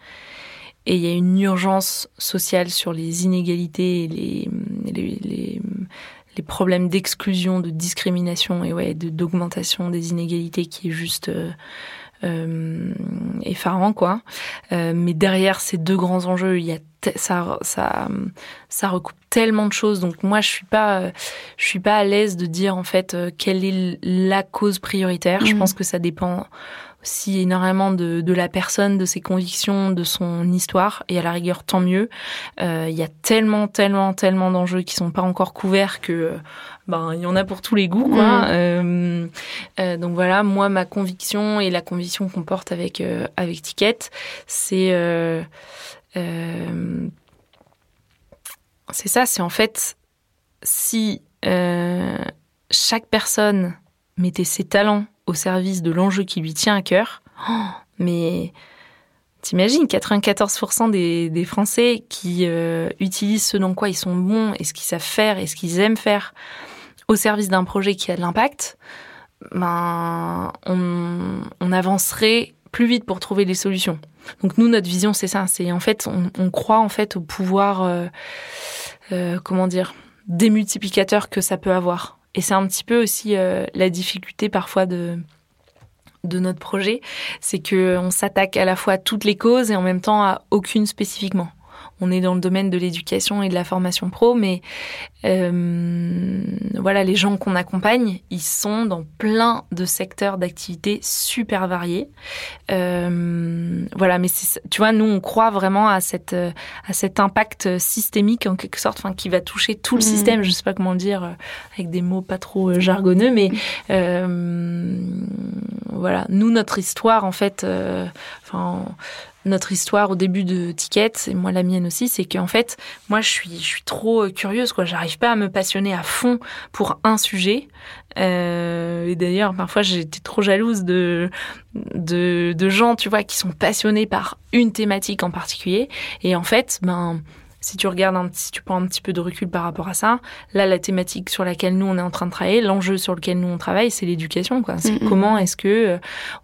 Et il y a une urgence sociale sur les inégalités et les, les, les, les problèmes d'exclusion, de discrimination et ouais, de- d'augmentation des inégalités qui est juste euh, euh, effarant, quoi. Euh, mais derrière ces deux grands enjeux, il y a ça, ça, ça recoupe tellement de choses. Donc moi, je suis pas, je suis pas à l'aise de dire en fait quelle est la cause prioritaire. Je Mhm. pense que ça dépend aussi énormément de, de la personne, de ses convictions, de son histoire. Et à la rigueur, tant mieux. Euh, Il y a tellement, tellement, tellement d'enjeux qui sont pas encore couverts que euh, ben il y en a pour tous les goûts, quoi. Mhm. Euh, euh, donc voilà, moi ma conviction et la conviction qu'on porte avec euh, avec Ticket, c'est euh, euh, c'est ça, c'est en fait si euh, chaque personne mettait ses talents au service de l'enjeu qui lui tient à cœur, oh, mais t'imagines 94% des, Français qui euh, utilisent ce dans quoi ils sont bons et ce qu'ils savent faire et ce qu'ils aiment faire au service d'un projet qui a de l'impact, ben on, avancerait plus vite pour trouver des solutions. Donc nous, notre vision, c'est ça. C'est en fait, on, on croit en fait au pouvoir, euh, euh, comment dire, démultiplicateur que ça peut avoir. Et c'est un petit peu aussi euh, la difficulté parfois de de notre projet, c'est que on s'attaque à la fois à toutes les causes et en même temps à aucune spécifiquement. On est dans le domaine de l'éducation et de la formation pro, mais euh, voilà, les gens qu'on accompagne, ils sont dans plein de secteurs d'activité super variés. Euh, voilà, mais tu vois, nous, on croit vraiment à cette à cet impact systémique en quelque sorte, enfin, qui va toucher tout le Mhm. système. Je sais pas comment le dire euh, avec des mots pas trop jargonneux, mais euh, voilà, nous, notre histoire, en fait, enfin, notre histoire au début de Ticket, et moi la mienne aussi, c'est qu'en fait, moi, je suis, je suis trop euh, curieuse, quoi. J'arrive pas à me passionner à fond pour un sujet. Euh, et d'ailleurs, parfois, j'étais trop jalouse de, de, de gens, tu vois, qui sont passionnés par une thématique en particulier. Et en fait, ben, si tu regardes un petit, si tu prends un petit peu de recul par rapport à ça, là, la thématique sur laquelle nous on est en train de travailler, l'enjeu sur lequel nous on travaille, c'est l'éducation. Quoi. C'est comment est-ce que euh,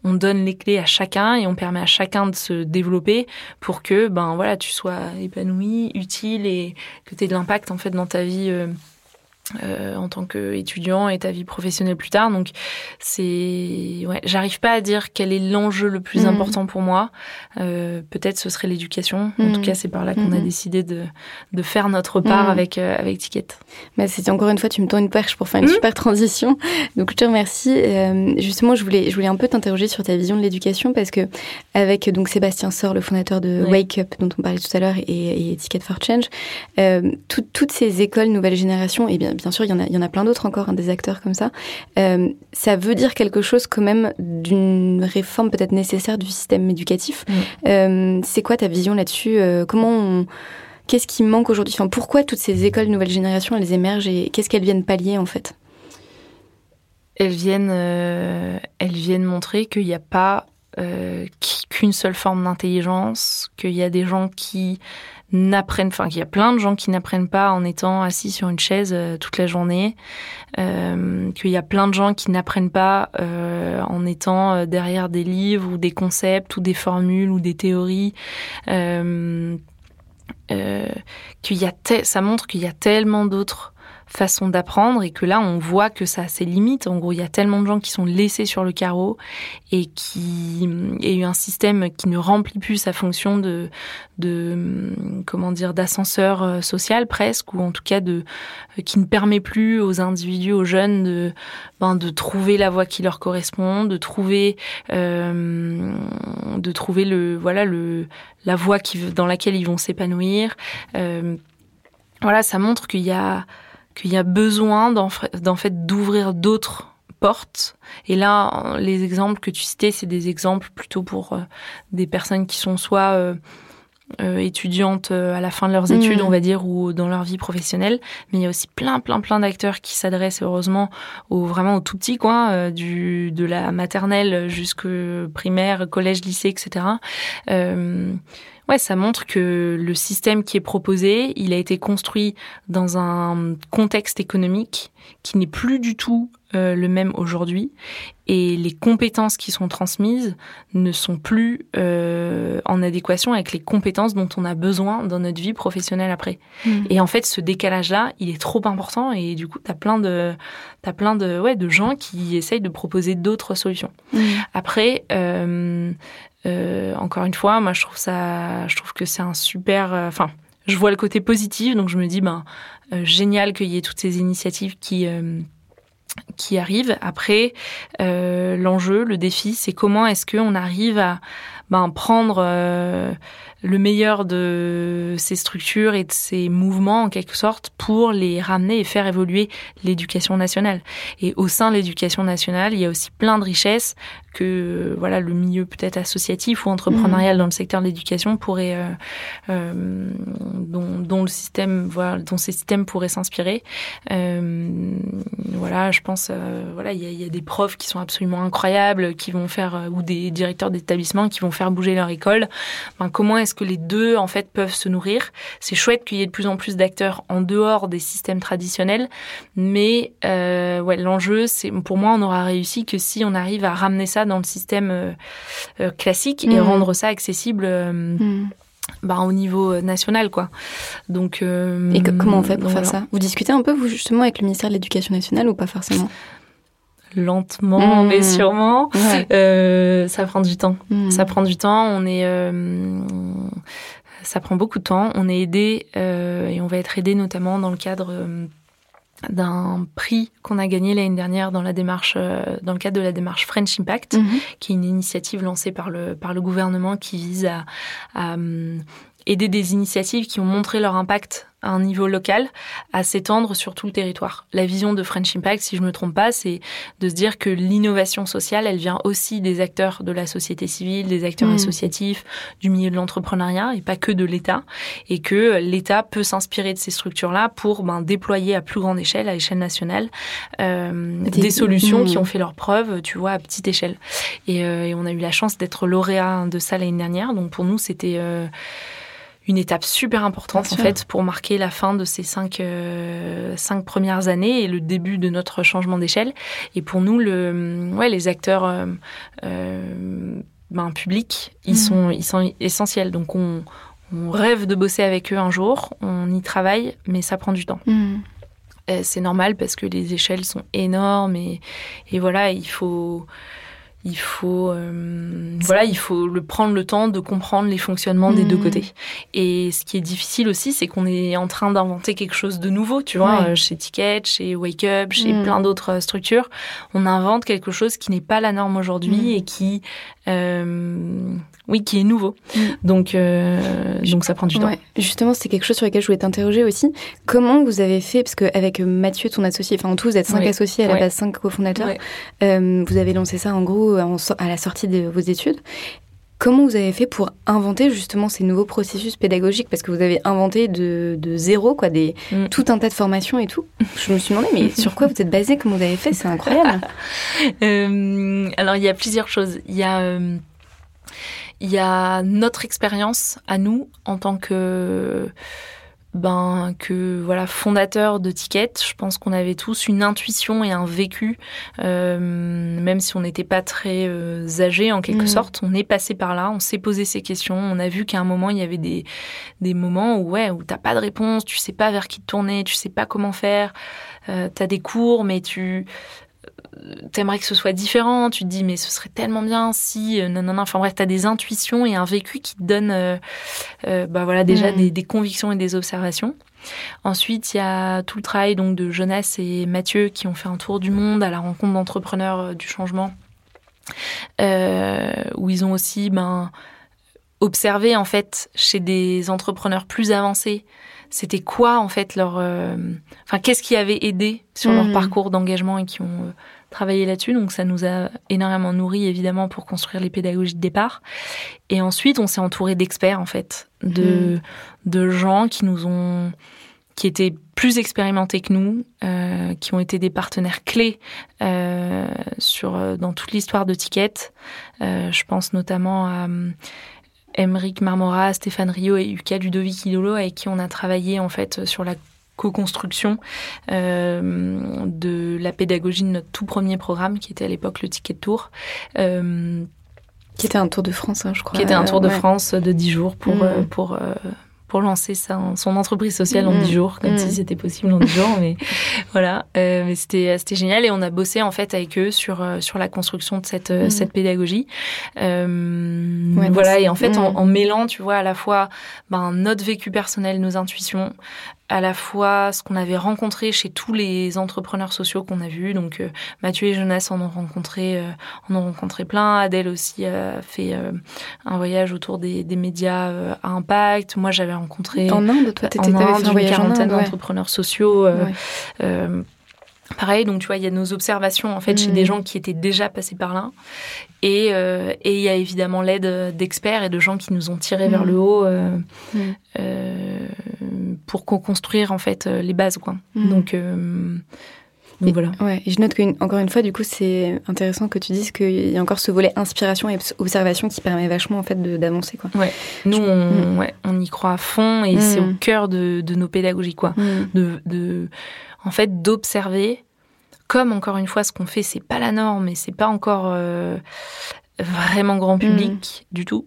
on donne les clés à chacun et on permet à chacun de se développer pour que, ben voilà, tu sois épanoui, utile et que tu aies de l'impact en fait dans ta vie. euh, euh, en tant qu'étudiant et ta vie professionnelle plus tard. Donc, c'est, ouais, j'arrive pas à dire quel est l'enjeu le plus Mhm. important pour moi. Euh, peut-être ce serait l'éducation. En Mhm. tout cas, c'est par là qu'on a Mhm. décidé de, de faire notre part Mhm. avec, euh, avec Ticket. Bah, c'était encore une fois, tu me tends une perche pour faire une Mhm. super transition. Donc, je te remercie. Euh, justement, je voulais, je voulais un peu t'interroger sur ta vision de l'éducation parce que, avec donc Sébastien Sor, le fondateur de Ouais. Wake Up, dont on parlait tout à l'heure, et, et Ticket for Change, euh, tout- toutes ces écoles nouvelle génération, et bien, bien sûr, il y en a, il y en a plein d'autres encore, hein, des acteurs comme ça, euh, ça veut dire quelque chose quand même d'une réforme peut-être nécessaire du système éducatif. Mhm. Euh, c'est quoi ta vision là-dessus Euh, Comment on Qu'est-ce qui manque aujourd'hui? Enfin, Pourquoi toutes ces écoles nouvelle génération, elles émergent et qu'est-ce qu'elles viennent pallier en fait? Elles viennent, euh, elles viennent montrer qu'il n'y a pas euh, qu'une seule forme d'intelligence, qu'il y a des gens qui n'apprennent, enfin qu'il y a plein de gens qui n'apprennent pas en étant assis sur une chaise euh, toute la journée, euh, qu'il y a plein de gens qui n'apprennent pas euh, en étant derrière des livres ou des concepts ou des formules ou des théories. Qu'il y a ça montre qu'il y a tellement d'autres façons d'apprendre et que là on voit que ça a ses limites. En gros, il y a tellement de gens qui sont laissés sur le carreau et qui et un système qui ne remplit plus sa fonction de comment dire d'ascenseur euh, social presque ou en tout cas de euh, qui ne permet plus aux individus, aux jeunes de ben, de trouver la voie qui leur correspond, de trouver euh, de trouver le voilà le la voie qui dans laquelle ils vont s'épanouir. Voilà, ça montre qu'il y a qu'il y a besoin d'en fait d'ouvrir d'autres portes. Et là, les exemples que tu citais, c'est des exemples plutôt pour euh, des personnes qui sont soit euh, euh, étudiantes à la fin de leurs Mhm. études, on va dire, ou dans leur vie professionnelle. Mais il y a aussi plein, plein, plein d'acteurs qui s'adressent heureusement au vraiment au tout petit coin, euh, du de la maternelle jusqu'au primaire, collège, lycée, etc. Euh, Ouais, ça montre que le système qui est proposé, il a été construit dans un contexte économique qui n'est plus du tout euh, le même aujourd'hui et les compétences qui sont transmises ne sont plus euh, en adéquation avec les compétences dont on a besoin dans notre vie professionnelle après. Mhm. Et en fait, ce décalage-là, il est trop important et du coup, t'as plein de, t'as plein de, ouais, de gens qui essayent de proposer d'autres solutions. Mhm. Après, euh, encore une fois, moi je trouve ça, je trouve que c'est un super. Enfin, je vois le côté positif, donc je me dis ben euh, génial qu'il y ait toutes ces initiatives qui euh, qui arrivent. Après, euh, l'enjeu, le défi, c'est comment est-ce qu'on arrive à ben, prendre euh, le meilleur de ces structures et de ces mouvements en quelque sorte pour les ramener et faire évoluer l'éducation nationale. Et au sein de l'éducation nationale, il y a aussi plein de richesses que voilà le milieu peut-être associatif ou entrepreneurial dans le secteur de l'éducation pourrait euh, euh, dont, dont le système voilà dont ces systèmes pourraient s'inspirer. Euh, voilà je pense euh, voilà il y a, il y a des profs qui sont absolument incroyables qui vont faire euh, ou des directeurs d'établissements qui vont faire bouger leur école. Ben, comment est-ce que les deux en fait peuvent se nourrir c'est chouette qu'il y ait de plus en plus d'acteurs en dehors des systèmes traditionnels mais euh, ouais l'enjeu c'est pour moi on aura réussi que si on arrive à ramener ça dans le système euh, euh, classique et Mhm. rendre ça accessible Mhm. bah, au niveau national quoi donc euh, Et que- comment on fait pour faire voilà. ça? Vous discutez un peu, vous, justement, avec le ministère de l'Éducation nationale ou pas forcément? Lentement Mhm. mais sûrement Ouais. Euh, ça prend du temps Mhm. ça prend du temps on est euh, ça prend beaucoup de temps on est aidé euh, et on va être aidé notamment dans le cadre d'un prix qu'on a gagné l'année dernière dans la démarche dans le cadre de la démarche French Impact Mhm. qui est une initiative lancée par le, par le gouvernement qui vise à, à, hum, aider des initiatives qui ont montré leur impact à un niveau local à s'étendre sur tout le territoire. La vision de French Impact, si je me trompe pas, c'est de se dire que l'innovation sociale, elle vient aussi des acteurs de la société civile, des acteurs Mhm. associatifs, du milieu de l'entrepreneuriat et pas que de l'État, et que l'État peut s'inspirer de ces structures-là pour ben, déployer à plus grande échelle, à échelle nationale, euh, Des- des, solutions Mhm. qui ont fait leurs preuves, tu vois, à petite échelle. Et, euh, et on a eu la chance d'être lauréat de ça l'année dernière. Donc pour nous, c'était euh, une étape super importante en fait pour marquer la fin de ces cinq, euh, cinq premières années et le début de notre changement d'échelle. Et pour nous, le, ouais, les acteurs euh, euh, ben, publics, ils, mmh. sont, ils sont essentiels. Donc on, on, rêve de bosser avec eux un jour, on y travaille, mais ça prend du temps. Mmh. C'est normal parce que les échelles sont énormes et, et voilà, il faut il faut euh, voilà il faut le prendre le temps de comprendre les fonctionnements des deux mmh. côtés et ce qui est difficile aussi c'est qu'on est en train d'inventer quelque chose de nouveau tu vois euh, chez Ticket chez Wake Up chez mmh. plein d'autres euh, structures on invente quelque chose qui n'est pas la norme aujourd'hui mmh. et qui oui, qui est nouveau. Donc, donc ça prend du temps. Justement, c'est quelque chose sur lequel je voulais t'interroger aussi. Comment vous avez fait, parce qu'avec Mathieu, ton associé, enfin en tout, vous êtes cinq associés à la base, cinq cofondateurs, vous avez lancé ça en gros à la sortie de vos études. Comment vous avez fait pour inventer justement ces nouveaux processus pédagogiques? Parce que vous avez inventé de, zéro, quoi, des, mm. tout un tas de formations et tout. Je me suis demandé, mais sur quoi vous êtes basé? Comment vous avez fait? C'est incroyable. Euh, alors, il y a plusieurs choses. Il y a, euh, il y a notre expérience à nous en tant que ben que voilà fondateur de Ticket, je pense qu'on avait tous une intuition et un vécu, euh, même si on n'était pas très euh, âgés en quelque mhm. sorte, on est passé par là, on s'est posé ces questions, on a vu qu'à un moment il y avait des des moments où ouais où t'as pas de réponse, tu sais pas vers qui te tourner, tu sais pas comment faire, euh, t'as des cours mais tu t'aimerais que ce soit différent, tu te dis mais ce serait tellement bien si non non non enfin bref t'as des intuitions et un vécu qui te donne euh, euh, bah voilà déjà mm. des, convictions et des observations. Ensuite il y a tout le travail donc de Jonas et Mathieu qui ont fait un tour du monde à la rencontre d'entrepreneurs euh, du changement où ils ont aussi ben observé en fait chez des entrepreneurs plus avancés c'était quoi en fait leur enfin qu'est-ce qui avait aidé sur leur mm. parcours d'engagement et qui ont travailler là-dessus. Donc ça nous a énormément nourri évidemment pour construire les pédagogies de départ. Et ensuite, on s'est entouré d'experts en fait, de, mmh. de gens qui nous ont qui étaient plus expérimentés que nous, euh, qui ont été des partenaires clés euh, sur euh, dans toute l'histoire de Ticket. je pense notamment à Emeric Marmora, Stéphane Rio et Yuka Ludovic Idolo, avec qui on a travaillé en fait sur la co-construction euh, de la pédagogie de notre tout premier programme, qui était à l'époque le Ticket Tour. Euh, qui était un tour de France, hein, je crois. Qui était un tour de France de 10 jours pour, mm. euh, pour pour lancer son entreprise sociale en 10 mm. jours, comme si mm. c'était possible en 10 jours. Mais voilà, euh, mais c'était génial et on a bossé en fait avec eux sur euh, sur la construction de cette cette pédagogie. Euh, voilà et en fait en, en, mêlant, tu vois, à la fois ben notre vécu personnel, nos intuitions, à la fois ce qu'on avait rencontré chez tous les entrepreneurs sociaux qu'on a vus. Donc euh, Mathieu et Jonas en ont rencontré, euh, en ont rencontré plein. Adèle aussi a fait euh, un voyage autour des, des médias à impact. Moi, j'avais rencontré en Inde, toi, t'étais une quarantaine d'entrepreneurs sociaux. Pareil, donc tu vois, il y a nos observations en fait chez des mm. gens qui étaient déjà passés par là, et et il y a évidemment l'aide d'experts et de gens qui nous ont tirés vers mm. le haut. Mm pour construire en fait euh, les bases quoi. Donc euh, voilà. Ouais, et je note qu'encore une fois, du coup, c'est intéressant que tu dises qu'il y a encore ce volet inspiration et observation qui permet vachement en fait d'avancer quoi. Ouais. Nous, on, ouais, on y croit à fond et c'est au cœur de, de, nos pédagogies quoi. De, de, en fait, d'observer. Comme encore une fois, ce qu'on fait, c'est pas la norme et c'est pas encore euh, vraiment grand public mm. du tout.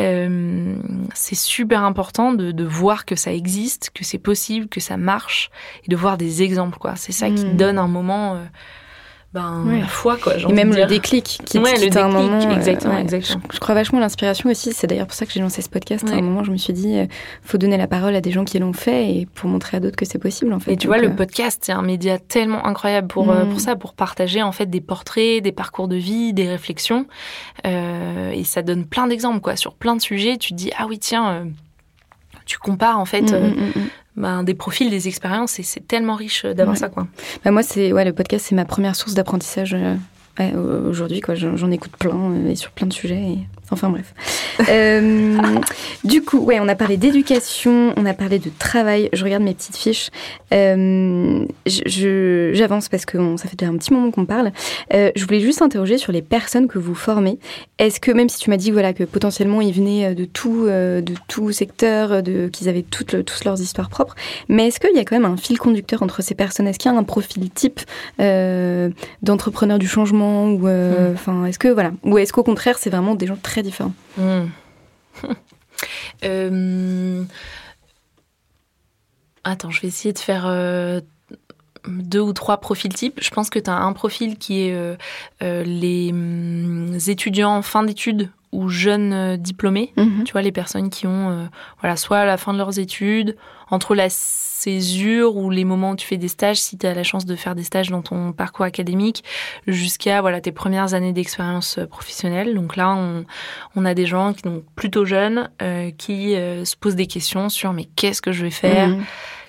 Euh, c'est super important de, de, voir que ça existe, que c'est possible, que ça marche, et de voir des exemples. quoi. C'est ça qui mm. donne un moment euh, ben, la foi, quoi. Et même le déclic qui, ouais, le un moment. Euh, exactement, exactement. Je, crois vachement à l'inspiration aussi. C'est d'ailleurs pour ça que j'ai lancé ce podcast. À un moment, je me suis dit, euh, faut donner la parole à des gens qui l'ont fait et pour montrer à d'autres que c'est possible, en fait. Et tu vois, le euh, podcast, c'est un média tellement incroyable pour, mm. pour ça, pour partager, en fait, des portraits, des parcours de vie, des réflexions. Euh, et ça donne plein d'exemples, quoi. Sur plein de sujets, tu te dis, ah oui, tiens, tu compares, en fait, mm, mm, ben, des profils, des expériences, et c'est tellement riche d'avoir ça, quoi. Bah, moi, c'est ouais, le podcast, c'est ma première source d'apprentissage. Euh, aujourd'hui, quoi, j'en écoute plein et sur plein de sujets. Et... Enfin bref. Euh, du coup, ouais, on a parlé d'éducation, on a parlé de travail. Je regarde mes petites fiches. Euh, J'avance parce que ça fait déjà un petit moment qu'on parle. Euh, je voulais juste interroger sur les personnes que vous formez. Est-ce que, même si tu m'as dit voilà, que potentiellement ils venaient de tout, de tout secteur, qu'ils avaient toutes, tous leurs histoires propres, mais est-ce qu'il y a quand même un fil conducteur entre ces personnes? Est-ce qu'il y a un profil type d'entrepreneur du changement ou, hmm. enfin, est-ce que voilà, ou est-ce qu'au contraire c'est vraiment des gens très hmm. euh, Attends, je vais essayer de faire euh, deux ou trois profils types. Je pense que tu as un profil qui est euh, les hum, étudiants en fin d'études ou jeunes diplômés, mhm. tu vois, les personnes qui ont, voilà, soit à la fin de leurs études, entre la césure ou les moments où tu fais des stages, si tu as la chance de faire des stages dans ton parcours académique, jusqu'à voilà tes premières années d'expérience euh, professionnelle. Donc là, on, on, a des gens qui sont plutôt jeunes euh, qui euh, se posent des questions sur mais qu'est-ce que je vais faire, mmh.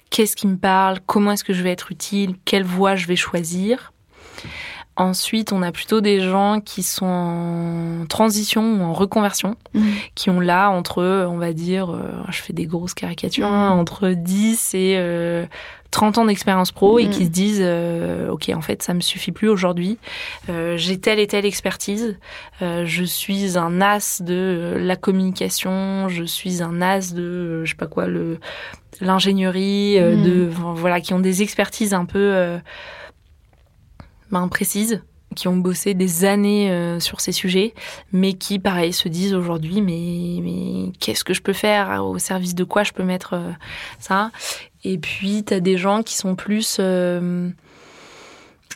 Qu'est-ce qui me parle, comment est-ce que je vais être utile, quelle voie je vais choisir. Ensuite, on a plutôt des gens qui sont en transition ou en reconversion, mmh. qui ont là entre, on va dire, euh, je fais des grosses caricatures, hein, mmh. entre 10 et euh, 30 ans d'expérience pro et qui mmh. se disent, euh, ok, en fait, ça me suffit plus aujourd'hui. Euh, j'ai telle et telle expertise. je suis un as de la communication. Je suis un as de, je sais pas quoi, le l'ingénierie. de voilà, qui ont des expertises un peu ben, précises qui ont bossé des années euh, sur ces sujets, mais qui, pareil, se disent aujourd'hui, mais, mais qu'est-ce que je peux faire? Au service de quoi je peux mettre euh, ça? Et puis, tu des gens qui sont plus... Euh,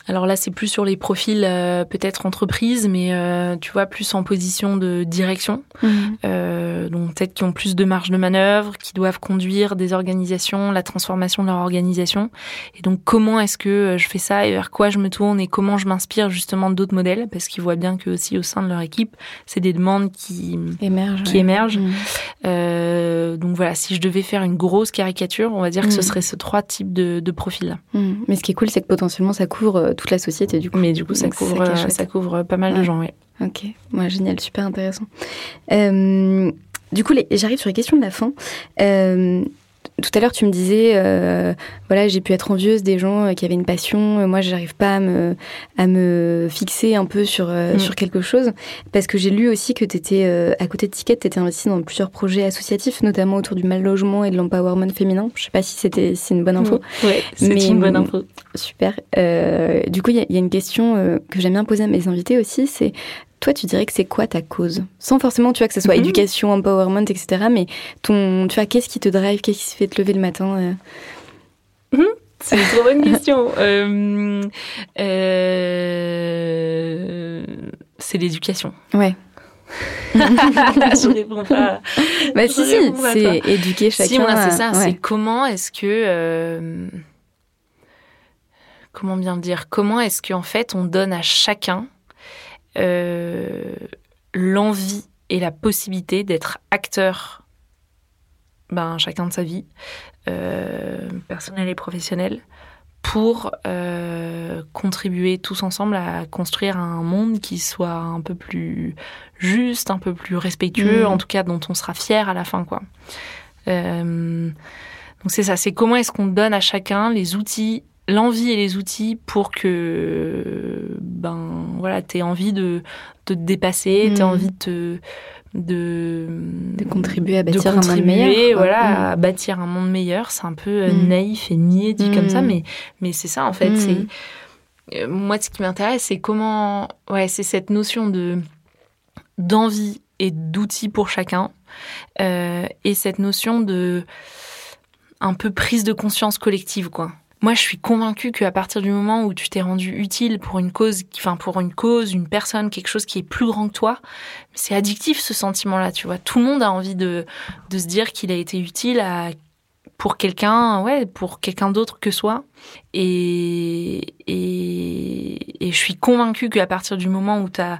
alors là, c'est plus sur les profils euh, peut-être entreprise, mais euh, tu vois, plus en position de direction. Mhm. Euh, donc peut-être qui ont plus de marge de manœuvre, qui doivent conduire des organisations, la transformation de leur organisation. Et donc comment est-ce que je fais ça et vers quoi je me tourne et comment je m'inspire justement d'autres modèles? Parce qu'ils voient bien que aussi au sein de leur équipe, c'est des demandes qui émergent. Qui émergent. Mhm. donc voilà, si je devais faire une grosse caricature, on va dire que ce mhm. serait ce trois types de, de profils. Mais ce qui est cool, c'est que potentiellement ça couvre toute la société du coup. Mais du coup, ça couvre, ça, couvre pas mal de gens, oui. Ok, ouais, génial, super intéressant. Euh, du coup, j'arrive sur les questions de la fin. Euh, tout à l'heure, tu me disais, euh, voilà, j'ai pu être envieuse des gens euh, qui avaient une passion. Euh, moi, j'arrive pas à me, à me fixer un peu sur, mm. sur quelque chose. Parce que j'ai lu aussi que tu étais, à côté de Ticket, tu étais investi dans plusieurs projets associatifs, notamment autour du mal logement et de l'empowerment féminin. Je sais pas si c'était c'est une bonne info. Mm. Oui, c'est une bonne info. Super. du coup, il y, y, a une question que j'aime bien poser à mes invités aussi, c'est toi, tu dirais que c'est quoi ta cause? Sans forcément, tu vois, que ce soit mhm. éducation, empowerment, etc. Mais ton, tu vois, qu'est-ce qui te drive? Qu'est-ce qui fait te lever le matin euh? mhm. C'est une trop bonne question. Euh, euh, c'est l'éducation. Ouais. je réponds pas. Bah si, si, c'est éduquer chacun. Si, c'est ça. C'est comment est-ce que... comment bien le dire? Comment est-ce qu'en fait, on donne à chacun l'envie et la possibilité d'être acteur ben, chacun de sa vie, euh, personnelle et professionnelle, pour euh, contribuer tous ensemble à construire un monde qui soit un peu plus juste, un peu plus respectueux, mmh. en tout cas dont on sera fier à la fin. quoi. donc c'est ça, c'est comment est-ce qu'on donne à chacun les outils l'envie et les outils pour que ben voilà tu envie de, te dépasser tu as hmm. envie de de, de contribuer à bâtir un monde meilleur voilà hmm. à bâtir un monde meilleur c'est un peu euh, hmm. naïf et niais dit comme ça mais mais c'est ça en fait c'est euh, moi ce qui m'intéresse c'est comment ouais c'est cette notion de d'envie et d'outils pour chacun euh, et cette notion de un peu prise de conscience collective quoi moi, je suis convaincue qu'à partir du moment où tu t'es rendu utile pour une cause, enfin pour une cause, une personne, quelque chose qui est plus grand que toi, c'est addictif ce sentiment-là. Tu vois, tout le monde a envie de de se dire qu'il a été utile pour quelqu'un, ouais, pour quelqu'un d'autre que soi. Et, et, et je suis convaincue qu'à partir du moment où tu as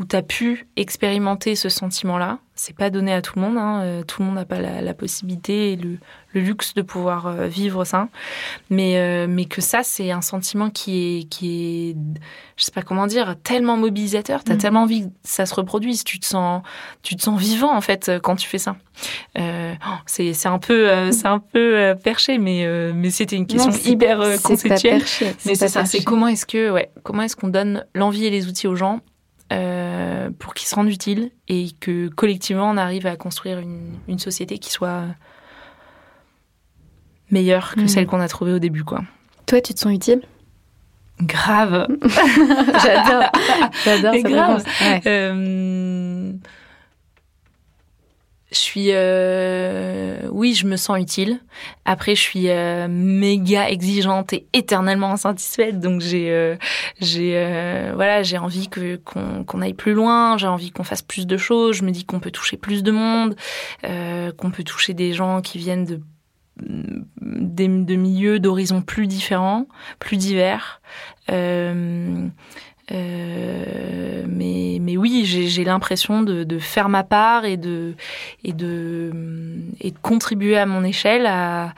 où tu as pu expérimenter ce sentiment-là. C'est pas donné à tout le monde. Hein. Euh, tout le monde n'a pas la, possibilité et le, luxe de pouvoir euh, vivre ça. Mais, euh, mais que ça, c'est un sentiment qui est, qui est, je sais pas comment dire, tellement mobilisateur. Tu as mm. tellement envie que ça se reproduise. Tu te sens, tu te sens vivant, en fait, quand tu fais ça. Oh, c'est, un peu, c'est un peu perché, mais, mais c'était une question hyper conceptuelle. Mais c'est ça. C'est comment est-ce que, ouais, comment est-ce qu'on donne l'envie et les outils aux gens euh, pour qu'ils se rendent utiles et que collectivement on arrive à construire une, société qui soit meilleure que hmm. celle qu'on a trouvée au début. Quoi. Toi, tu te sens utile? Grave. j'adore. J'adore. Ça grave. Ouais. Euh, je suis, euh, oui, je me sens utile. Après, je suis euh, méga exigeante et éternellement insatisfaite. Donc j'ai, euh, j'ai, voilà, j'ai envie que qu'on aille plus loin. J'ai envie qu'on fasse plus de choses. Je me dis qu'on peut toucher plus de monde, qu'on peut toucher des gens qui viennent de de milieux, d'horizons plus différents, plus divers. Euh, mais, mais oui, j'ai l'impression de, de, faire ma part et de, et de, et de contribuer à mon échelle à,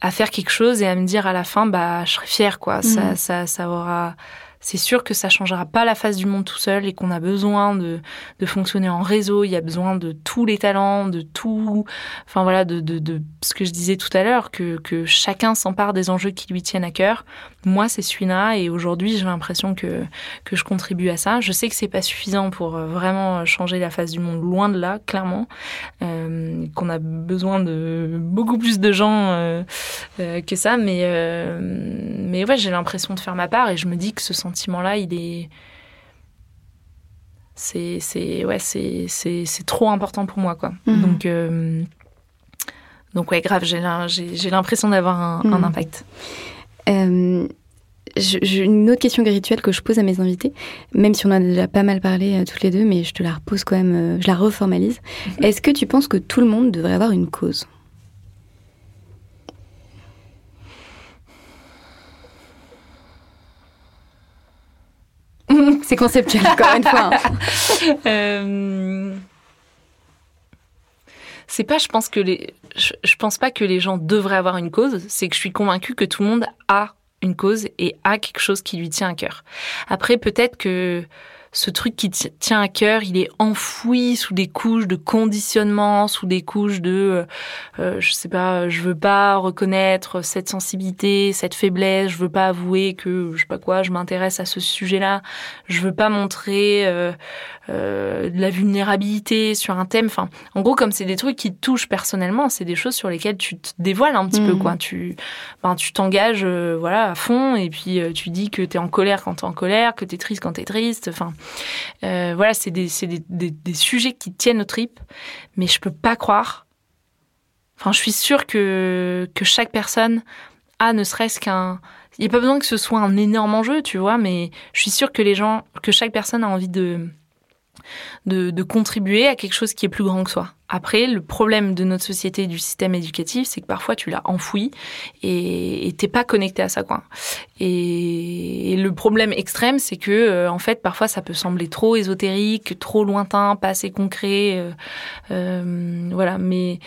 à faire quelque chose et à me dire à la fin, bah, je serai fière, quoi. Ça, mmh. ça, ça aura c'est sûr que ça changera pas la face du monde tout seul et qu'on a besoin de, de fonctionner en réseau. Il y a besoin de tous les talents, de tout, enfin voilà, de, de, de ce que je disais tout à l'heure, que, que chacun s'empare des enjeux qui lui tiennent à cœur. Moi, c'est celui-là et aujourd'hui, j'ai l'impression que, que je contribue à ça. Je sais que c'est pas suffisant pour euh, vraiment changer la face du monde, loin de là, clairement, euh, qu'on a besoin de beaucoup plus de gens euh, euh que ça, mais, mais ouais, j'ai l'impression de faire ma part et je me dis que ce sentiment sentiment-là, il est. C'est, c'est, ouais, c'est, c'est, c'est trop important pour moi, quoi. Mhm. Donc, donc, ouais, grave, j'ai, j'ai, l'impression d'avoir un, un mhm. impact. Euh, une autre question rituelle que je pose à mes invités, même si on a déjà pas mal parlé euh, toutes les deux, mais je te la repose quand même, je la reformalise. Mhm. Est-ce que tu penses que tout le monde devrait avoir une cause? C'est conceptuel, encore une fois. Hein. C'est pas, je pense que les, je, pense pas que les gens devraient avoir une cause. C'est que je suis convaincue que tout le monde a une cause et a quelque chose qui lui tient à cœur. Après, peut-être que ce truc qui tient à cœur, il est enfoui sous des couches de conditionnement, sous des couches de, euh, euh, je sais pas, je veux pas reconnaître cette sensibilité, cette faiblesse, je veux pas avouer que, je sais pas quoi, je m'intéresse à ce sujet-là, je veux pas montrer euh, euh, de la vulnérabilité sur un thème. Enfin, en gros, comme c'est des trucs qui te touchent personnellement, c'est des choses sur lesquelles tu te dévoiles un petit peu, mmh. quoi. Tu, ben, tu t'engages, euh, voilà, à fond, et puis euh, tu dis que t'es en colère quand t'es en colère, que t'es triste quand t'es triste. Enfin, voilà, c'est des, des, des, des, sujets qui tiennent aux tripes, mais je peux pas croire. Enfin, je suis sûre que que chaque personne a ne serait-ce qu'un il n'y a pas besoin que ce soit un énorme enjeu, tu vois, mais je suis sûre que les gens, que chaque personne a envie de, de, contribuer à quelque chose qui est plus grand que soi. Après, le problème de notre société et du système éducatif, c'est que parfois tu l'as enfoui et t'es pas connecté à ça, quoi. Et, le problème extrême, c'est que euh, en fait, parfois, ça peut sembler trop ésotérique, trop lointain, pas assez concret, euh, euh, voilà. Mais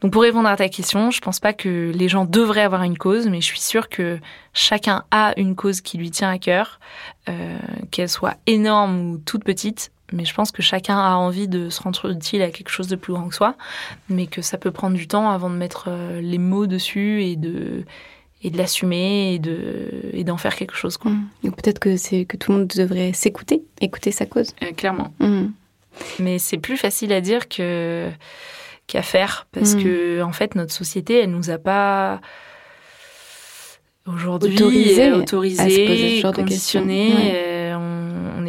donc pour répondre à ta question, je pense pas que les gens devraient avoir une cause, mais je suis sûre que chacun a une cause qui lui tient à cœur, qu'elle soit énorme ou toute petite mais je pense que chacun a envie de se rendre utile à quelque chose de plus grand que soi, mais que ça peut prendre du temps avant de mettre euh, les mots dessus et de et de l'assumer et de et d'en faire quelque chose quoi. Mmh. Peut-être que c'est que tout le monde devrait s'écouter, écouter sa cause. Euh, clairement. Mmh. Mais c'est plus facile à dire que qu'à faire parce mmh. que en fait notre société elle nous a pas aujourd'hui autorisé, autorisé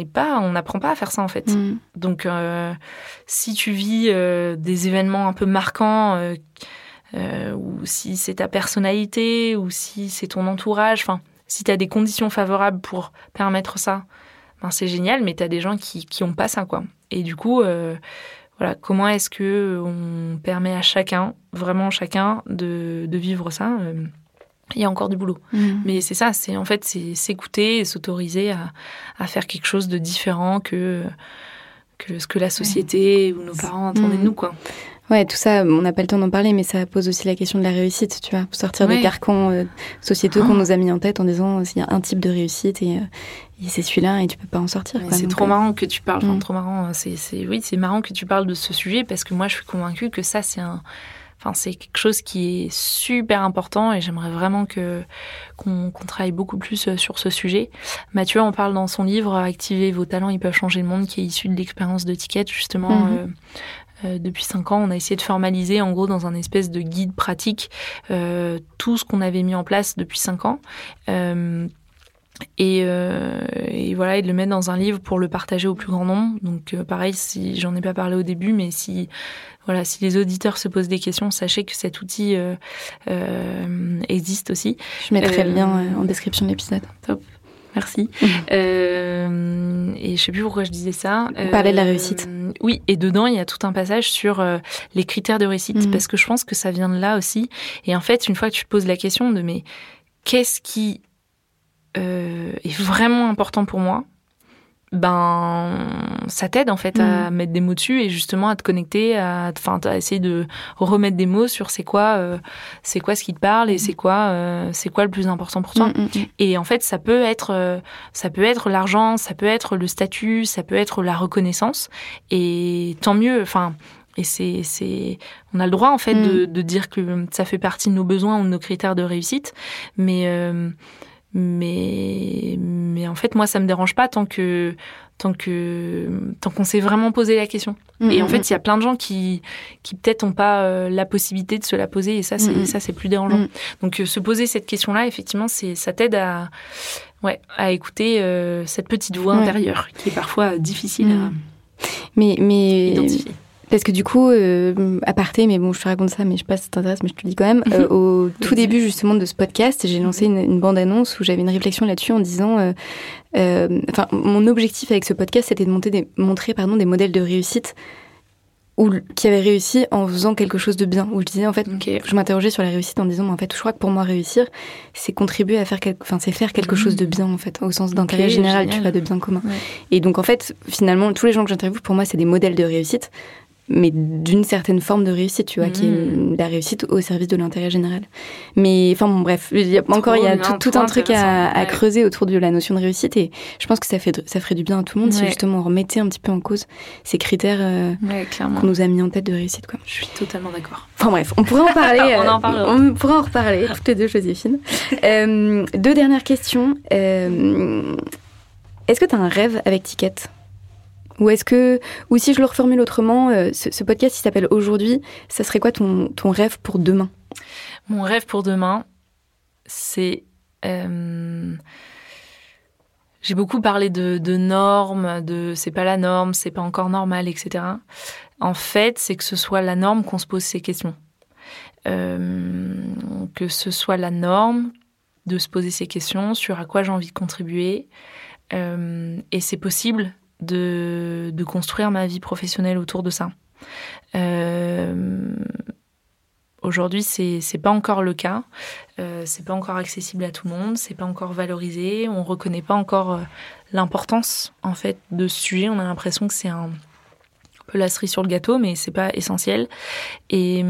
pas, on n'apprend pas à faire ça en fait. Mm. Donc, euh, si tu vis euh, des événements un peu marquants, euh, ou si c'est ta personnalité, ou si c'est ton entourage, enfin, si tu as des conditions favorables pour permettre ça, ben, c'est génial, mais tu as des gens qui qui ont pas ça quoi. Et du coup, voilà, comment est-ce que on permet à chacun, vraiment chacun, de, de vivre ça il y a encore du boulot. Mm. Mais c'est ça, c'est en fait c'est s'écouter et s'autoriser à, à, faire quelque chose de différent que que ce que la société ou nos parents attendaient de Mm. nous, quoi. Ouais, tout ça, on n'a pas le temps d'en parler, mais ça pose aussi la question de la réussite, tu vois. Sortir Ouais. des carcans euh, sociétaux Oh. qu'on nous a mis en tête en disant il y a un type de réussite et, euh, et c'est celui-là et tu peux pas en sortir. C'est trop euh, marrant que tu parles, enfin, Mm. trop marrant, euh, c'est, c'est, oui, c'est marrant que tu parles de ce sujet parce que moi, je suis convaincue que ça, c'est un, enfin, c'est quelque chose qui est super important et j'aimerais vraiment que, qu'on, travaille beaucoup plus euh, sur ce sujet. Mathieu en parle dans son livre Activez vos talents, ils peuvent changer le monde, qui est issu de l'expérience de Ticket, justement. Mhm. euh, euh, depuis cinq ans, on a essayé de formaliser, en gros, dans un espèce de guide pratique, euh, tout ce qu'on avait mis en place depuis cinq ans. Euh, et, euh, et voilà, et de le mettre dans un livre pour le partager au plus grand nombre. Donc euh, pareil, si j'en ai pas parlé au début, mais si voilà, si les auditeurs se posent des questions, sachez que cet outil euh, euh, existe aussi. Je mettrai le Euh, lien euh, en description de l'épisode. Merci. Mhm. Euh, et je sais plus pourquoi je disais ça. Parler de la Euh, réussite. Oui, et dedans il y a tout un passage sur euh, les critères de réussite Mhm. parce que je pense que ça vient de là aussi. Et en fait, une fois que tu te poses la question de mais qu'est-ce qui euh, est vraiment important pour moi, ben ça t'aide en fait à mettre des mots dessus et justement à te connecter, à, enfin à essayer de remettre des mots sur c'est quoi, euh, c'est quoi ce qui te parle et c'est quoi, euh, c'est quoi le plus important pour toi. Mm, mm, mm. Et en fait, ça peut être, ça peut être l'argent, ça peut être le statut, ça peut être la reconnaissance. Et tant mieux. Enfin, et c'est, c'est, on a le droit en fait de, de dire que ça fait partie de nos besoins ou de nos critères de réussite. Mais, euh, mais, mais en fait, moi, ça me dérange pas tant que, tant que, tant qu'on s'est vraiment posé la question. Mm, Et en mm, fait, il y a plein de gens qui, qui peut-être n'ont pas euh, la possibilité de se la poser, et ça, c'est, ça, c'est plus dérangeant. Donc, euh, se poser cette question-là, effectivement, c'est, ça t'aide à, ouais, à écouter euh, cette petite voix Ouais. intérieure qui est parfois difficile Mm. Mais, à mais identifier. Parce que du coup, euh, à parté, mais bon, je te raconte ça, mais je sais pas si ça t'intéresse, mais je te le dis quand même. euh, au tout début justement de ce podcast, j'ai lancé une, une bande-annonce où j'avais une réflexion là-dessus en disant, euh, euh, enfin, mon objectif avec ce podcast, c'était de monter des, montrer pardon des modèles de réussite ou qui avaient réussi en faisant quelque chose de bien. Où je disais en fait, je m'interrogeais sur la réussite en disant, mais en fait, je crois que pour moi réussir, c'est contribuer à faire, quelque, enfin, c'est faire quelque Mhm. chose de bien en fait, au sens d'intérêt Ok, général, tu génial. vois, de bien commun. Ouais. Et donc en fait, finalement, tous les gens que j'interviewe, pour moi, c'est des modèles de réussite, mais d'une certaine forme de réussite, tu vois, qui est Mhm. la réussite au service de l'intérêt général. Mais enfin bon, bref, il y a, encore il y a tout, un truc à, creuser autour de la notion de réussite, et je pense que ça fait ça ferait du bien à tout le monde si justement on remettait un petit peu en cause ces critères euh, Ouais, qu'on nous a mis en tête de réussite, quoi. Je suis totalement d'accord. Enfin bref, on pourrait en parler. On euh, en parlera. on pourra en reparler, toutes les deux, Joséphine. Euh, deux dernières questions. Euh, est-ce que tu as un rêve avec Ticket? Ou est-ce que, ou si je le reformule autrement, euh, ce, podcast qui s'appelle Aujourd'hui, ça serait quoi ton, ton rêve pour demain? Mon rêve pour demain, c'est. euh, J'ai beaucoup parlé de, normes, de c'est pas la norme, c'est pas encore normal, etc. En fait, c'est que ce soit la norme qu'on se pose ces questions. Euh, que ce soit la norme de se poser ces questions sur à quoi j'ai envie de contribuer. Et c'est possible de, de construire ma vie professionnelle autour de ça. Euh, Aujourd'hui, c'est c'est pas encore le cas. Euh, c'est pas encore accessible à tout le monde. C'est pas encore valorisé. On reconnaît pas encore euh, l'importance en fait de ce sujet. On a l'impression que c'est un, peu la cerise sur le gâteau, mais c'est pas essentiel. Et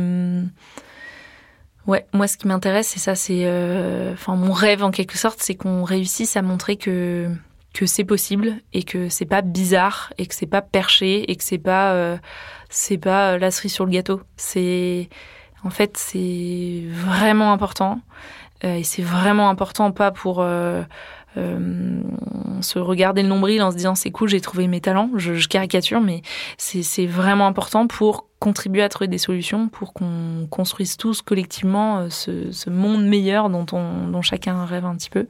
ouais, moi, ce qui m'intéresse, c'est ça. C'est euh, enfin mon rêve en quelque sorte, c'est qu'on réussisse à montrer que que c'est possible et que c'est pas bizarre et que c'est pas perché et que c'est pas euh, c'est pas la cerise sur le gâteau. C'est en fait, c'est vraiment important. Euh, et c'est vraiment important, pas pour euh, euh, se regarder le nombril en se disant c'est cool, j'ai trouvé mes talents. Je, je caricature, mais c'est c'est vraiment important pour contribuer à trouver des solutions, pour qu'on construise tous collectivement euh, ce, ce monde meilleur dont, on, dont chacun rêve un petit peu.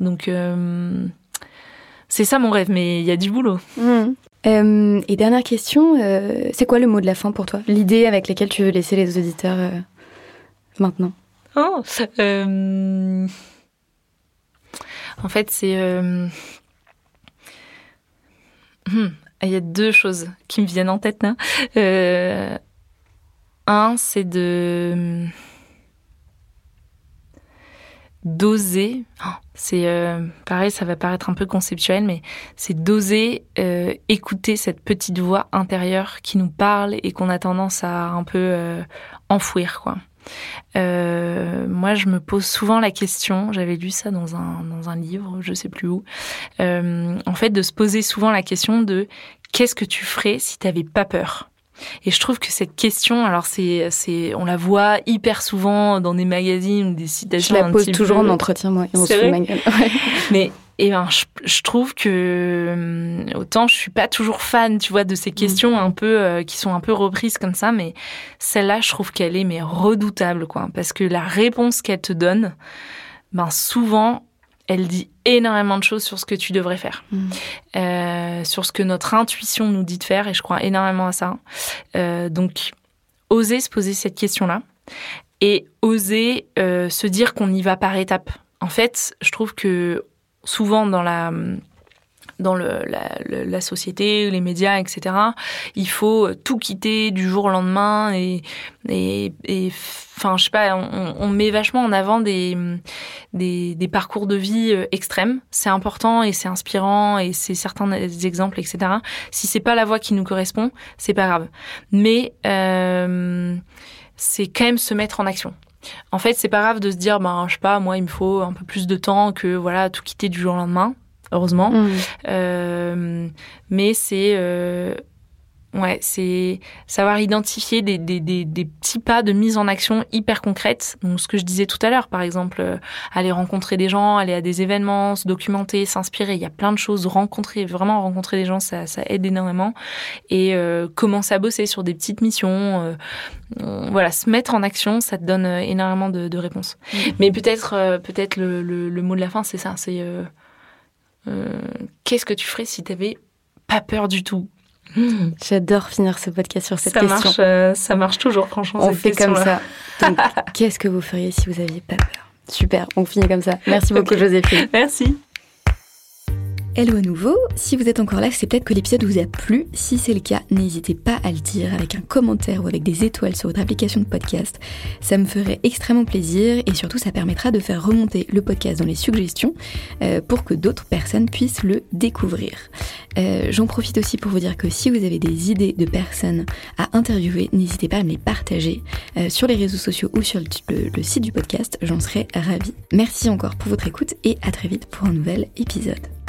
Donc, euh, c'est ça mon rêve, mais il y a du boulot. Euh, Et dernière question, euh, c'est quoi le mot de la fin pour toi? L'idée avec laquelle tu veux laisser les auditeurs euh, maintenant? Oh, En fait, c'est. hmm, Il y a deux choses qui me viennent en tête là. Euh, Un, c'est de. D'oser, oh, c'est euh, pareil, ça va paraître un peu conceptuel, mais c'est d'oser euh, écouter cette petite voix intérieure qui nous parle et qu'on a tendance à un peu euh, enfouir, quoi. moi, je me pose souvent la question, j'avais lu ça dans un, dans un livre, je sais plus où, en fait, de se poser souvent la question de qu'est-ce que tu ferais si tu n'avais pas peur? Et je trouve que cette question, alors c'est, c'est, on la voit hyper souvent dans des magazines des citations. Je la pose toujours en entretien, moi, et on se Mais et eh ben, je, trouve que hum, autant je suis pas toujours fan, tu vois, de ces mm. questions un peu euh, qui sont un peu reprises comme ça, mais celle-là, je trouve qu'elle est mais redoutable, quoi, parce que la réponse qu'elle te donne, ben souvent, elle dit énormément de choses sur ce que tu devrais faire, mm. euh, sur ce que notre intuition nous dit de faire, et je crois énormément à ça. Euh, donc, oser se poser cette question-là et oser euh, se dire qu'on y va par étapes. En fait, je trouve que souvent dans la dans la, société, les médias, etc. Il faut tout quitter du jour au lendemain et, et, et je sais pas, on, met vachement en avant des, des, des parcours de vie euh, extrêmes. C'est important et c'est inspirant et c'est certains exemples, etc. Si c'est pas la voie qui nous correspond, c'est pas grave. Mais euh, c'est quand même se mettre en action. En fait, c'est pas grave de se dire, ben, je sais pas, moi, il me faut un peu plus de temps que voilà tout quitter du jour au lendemain heureusement. Mm. Euh, mais c'est euh, ouais, c'est savoir identifier des, des, des, des, petits pas de mise en action hyper concrètes. Donc ce que je disais tout à l'heure, par exemple, euh, aller rencontrer des gens, aller à des événements, se documenter, s'inspirer. Il y a plein de choses. Rencontrer, vraiment rencontrer des gens, ça, ça aide énormément. Et euh, commencer à bosser sur des petites missions. voilà, se mettre en action, ça te donne énormément de, de réponses. Mm. Mais peut-être, peut-être le, le, le, mot de la fin, c'est ça. C'est euh, qu'est-ce que tu ferais si tu n'avais pas peur du tout J'adore finir ce podcast sur cette ça question. Marche, euh, ça marche toujours, franchement. On fait comme ça. qu'est-ce que vous feriez si vous n'aviez pas peur? Super, on finit comme ça. Merci beaucoup, Joséphine. Merci. Hello à nouveau, si vous êtes encore là, c'est peut-être que l'épisode vous a plu. Si c'est le cas, n'hésitez pas à le dire avec un commentaire ou avec des étoiles sur votre application de podcast. Ça me ferait extrêmement plaisir et surtout ça permettra de faire remonter le podcast dans les suggestions euh, pour que d'autres personnes puissent le découvrir. Euh, j'en profite aussi pour vous dire que si vous avez des idées de personnes à interviewer, n'hésitez pas à me les partager euh, sur les réseaux sociaux ou sur le site du podcast, j'en serai ravie. Merci encore pour votre écoute et à très vite pour un nouvel épisode.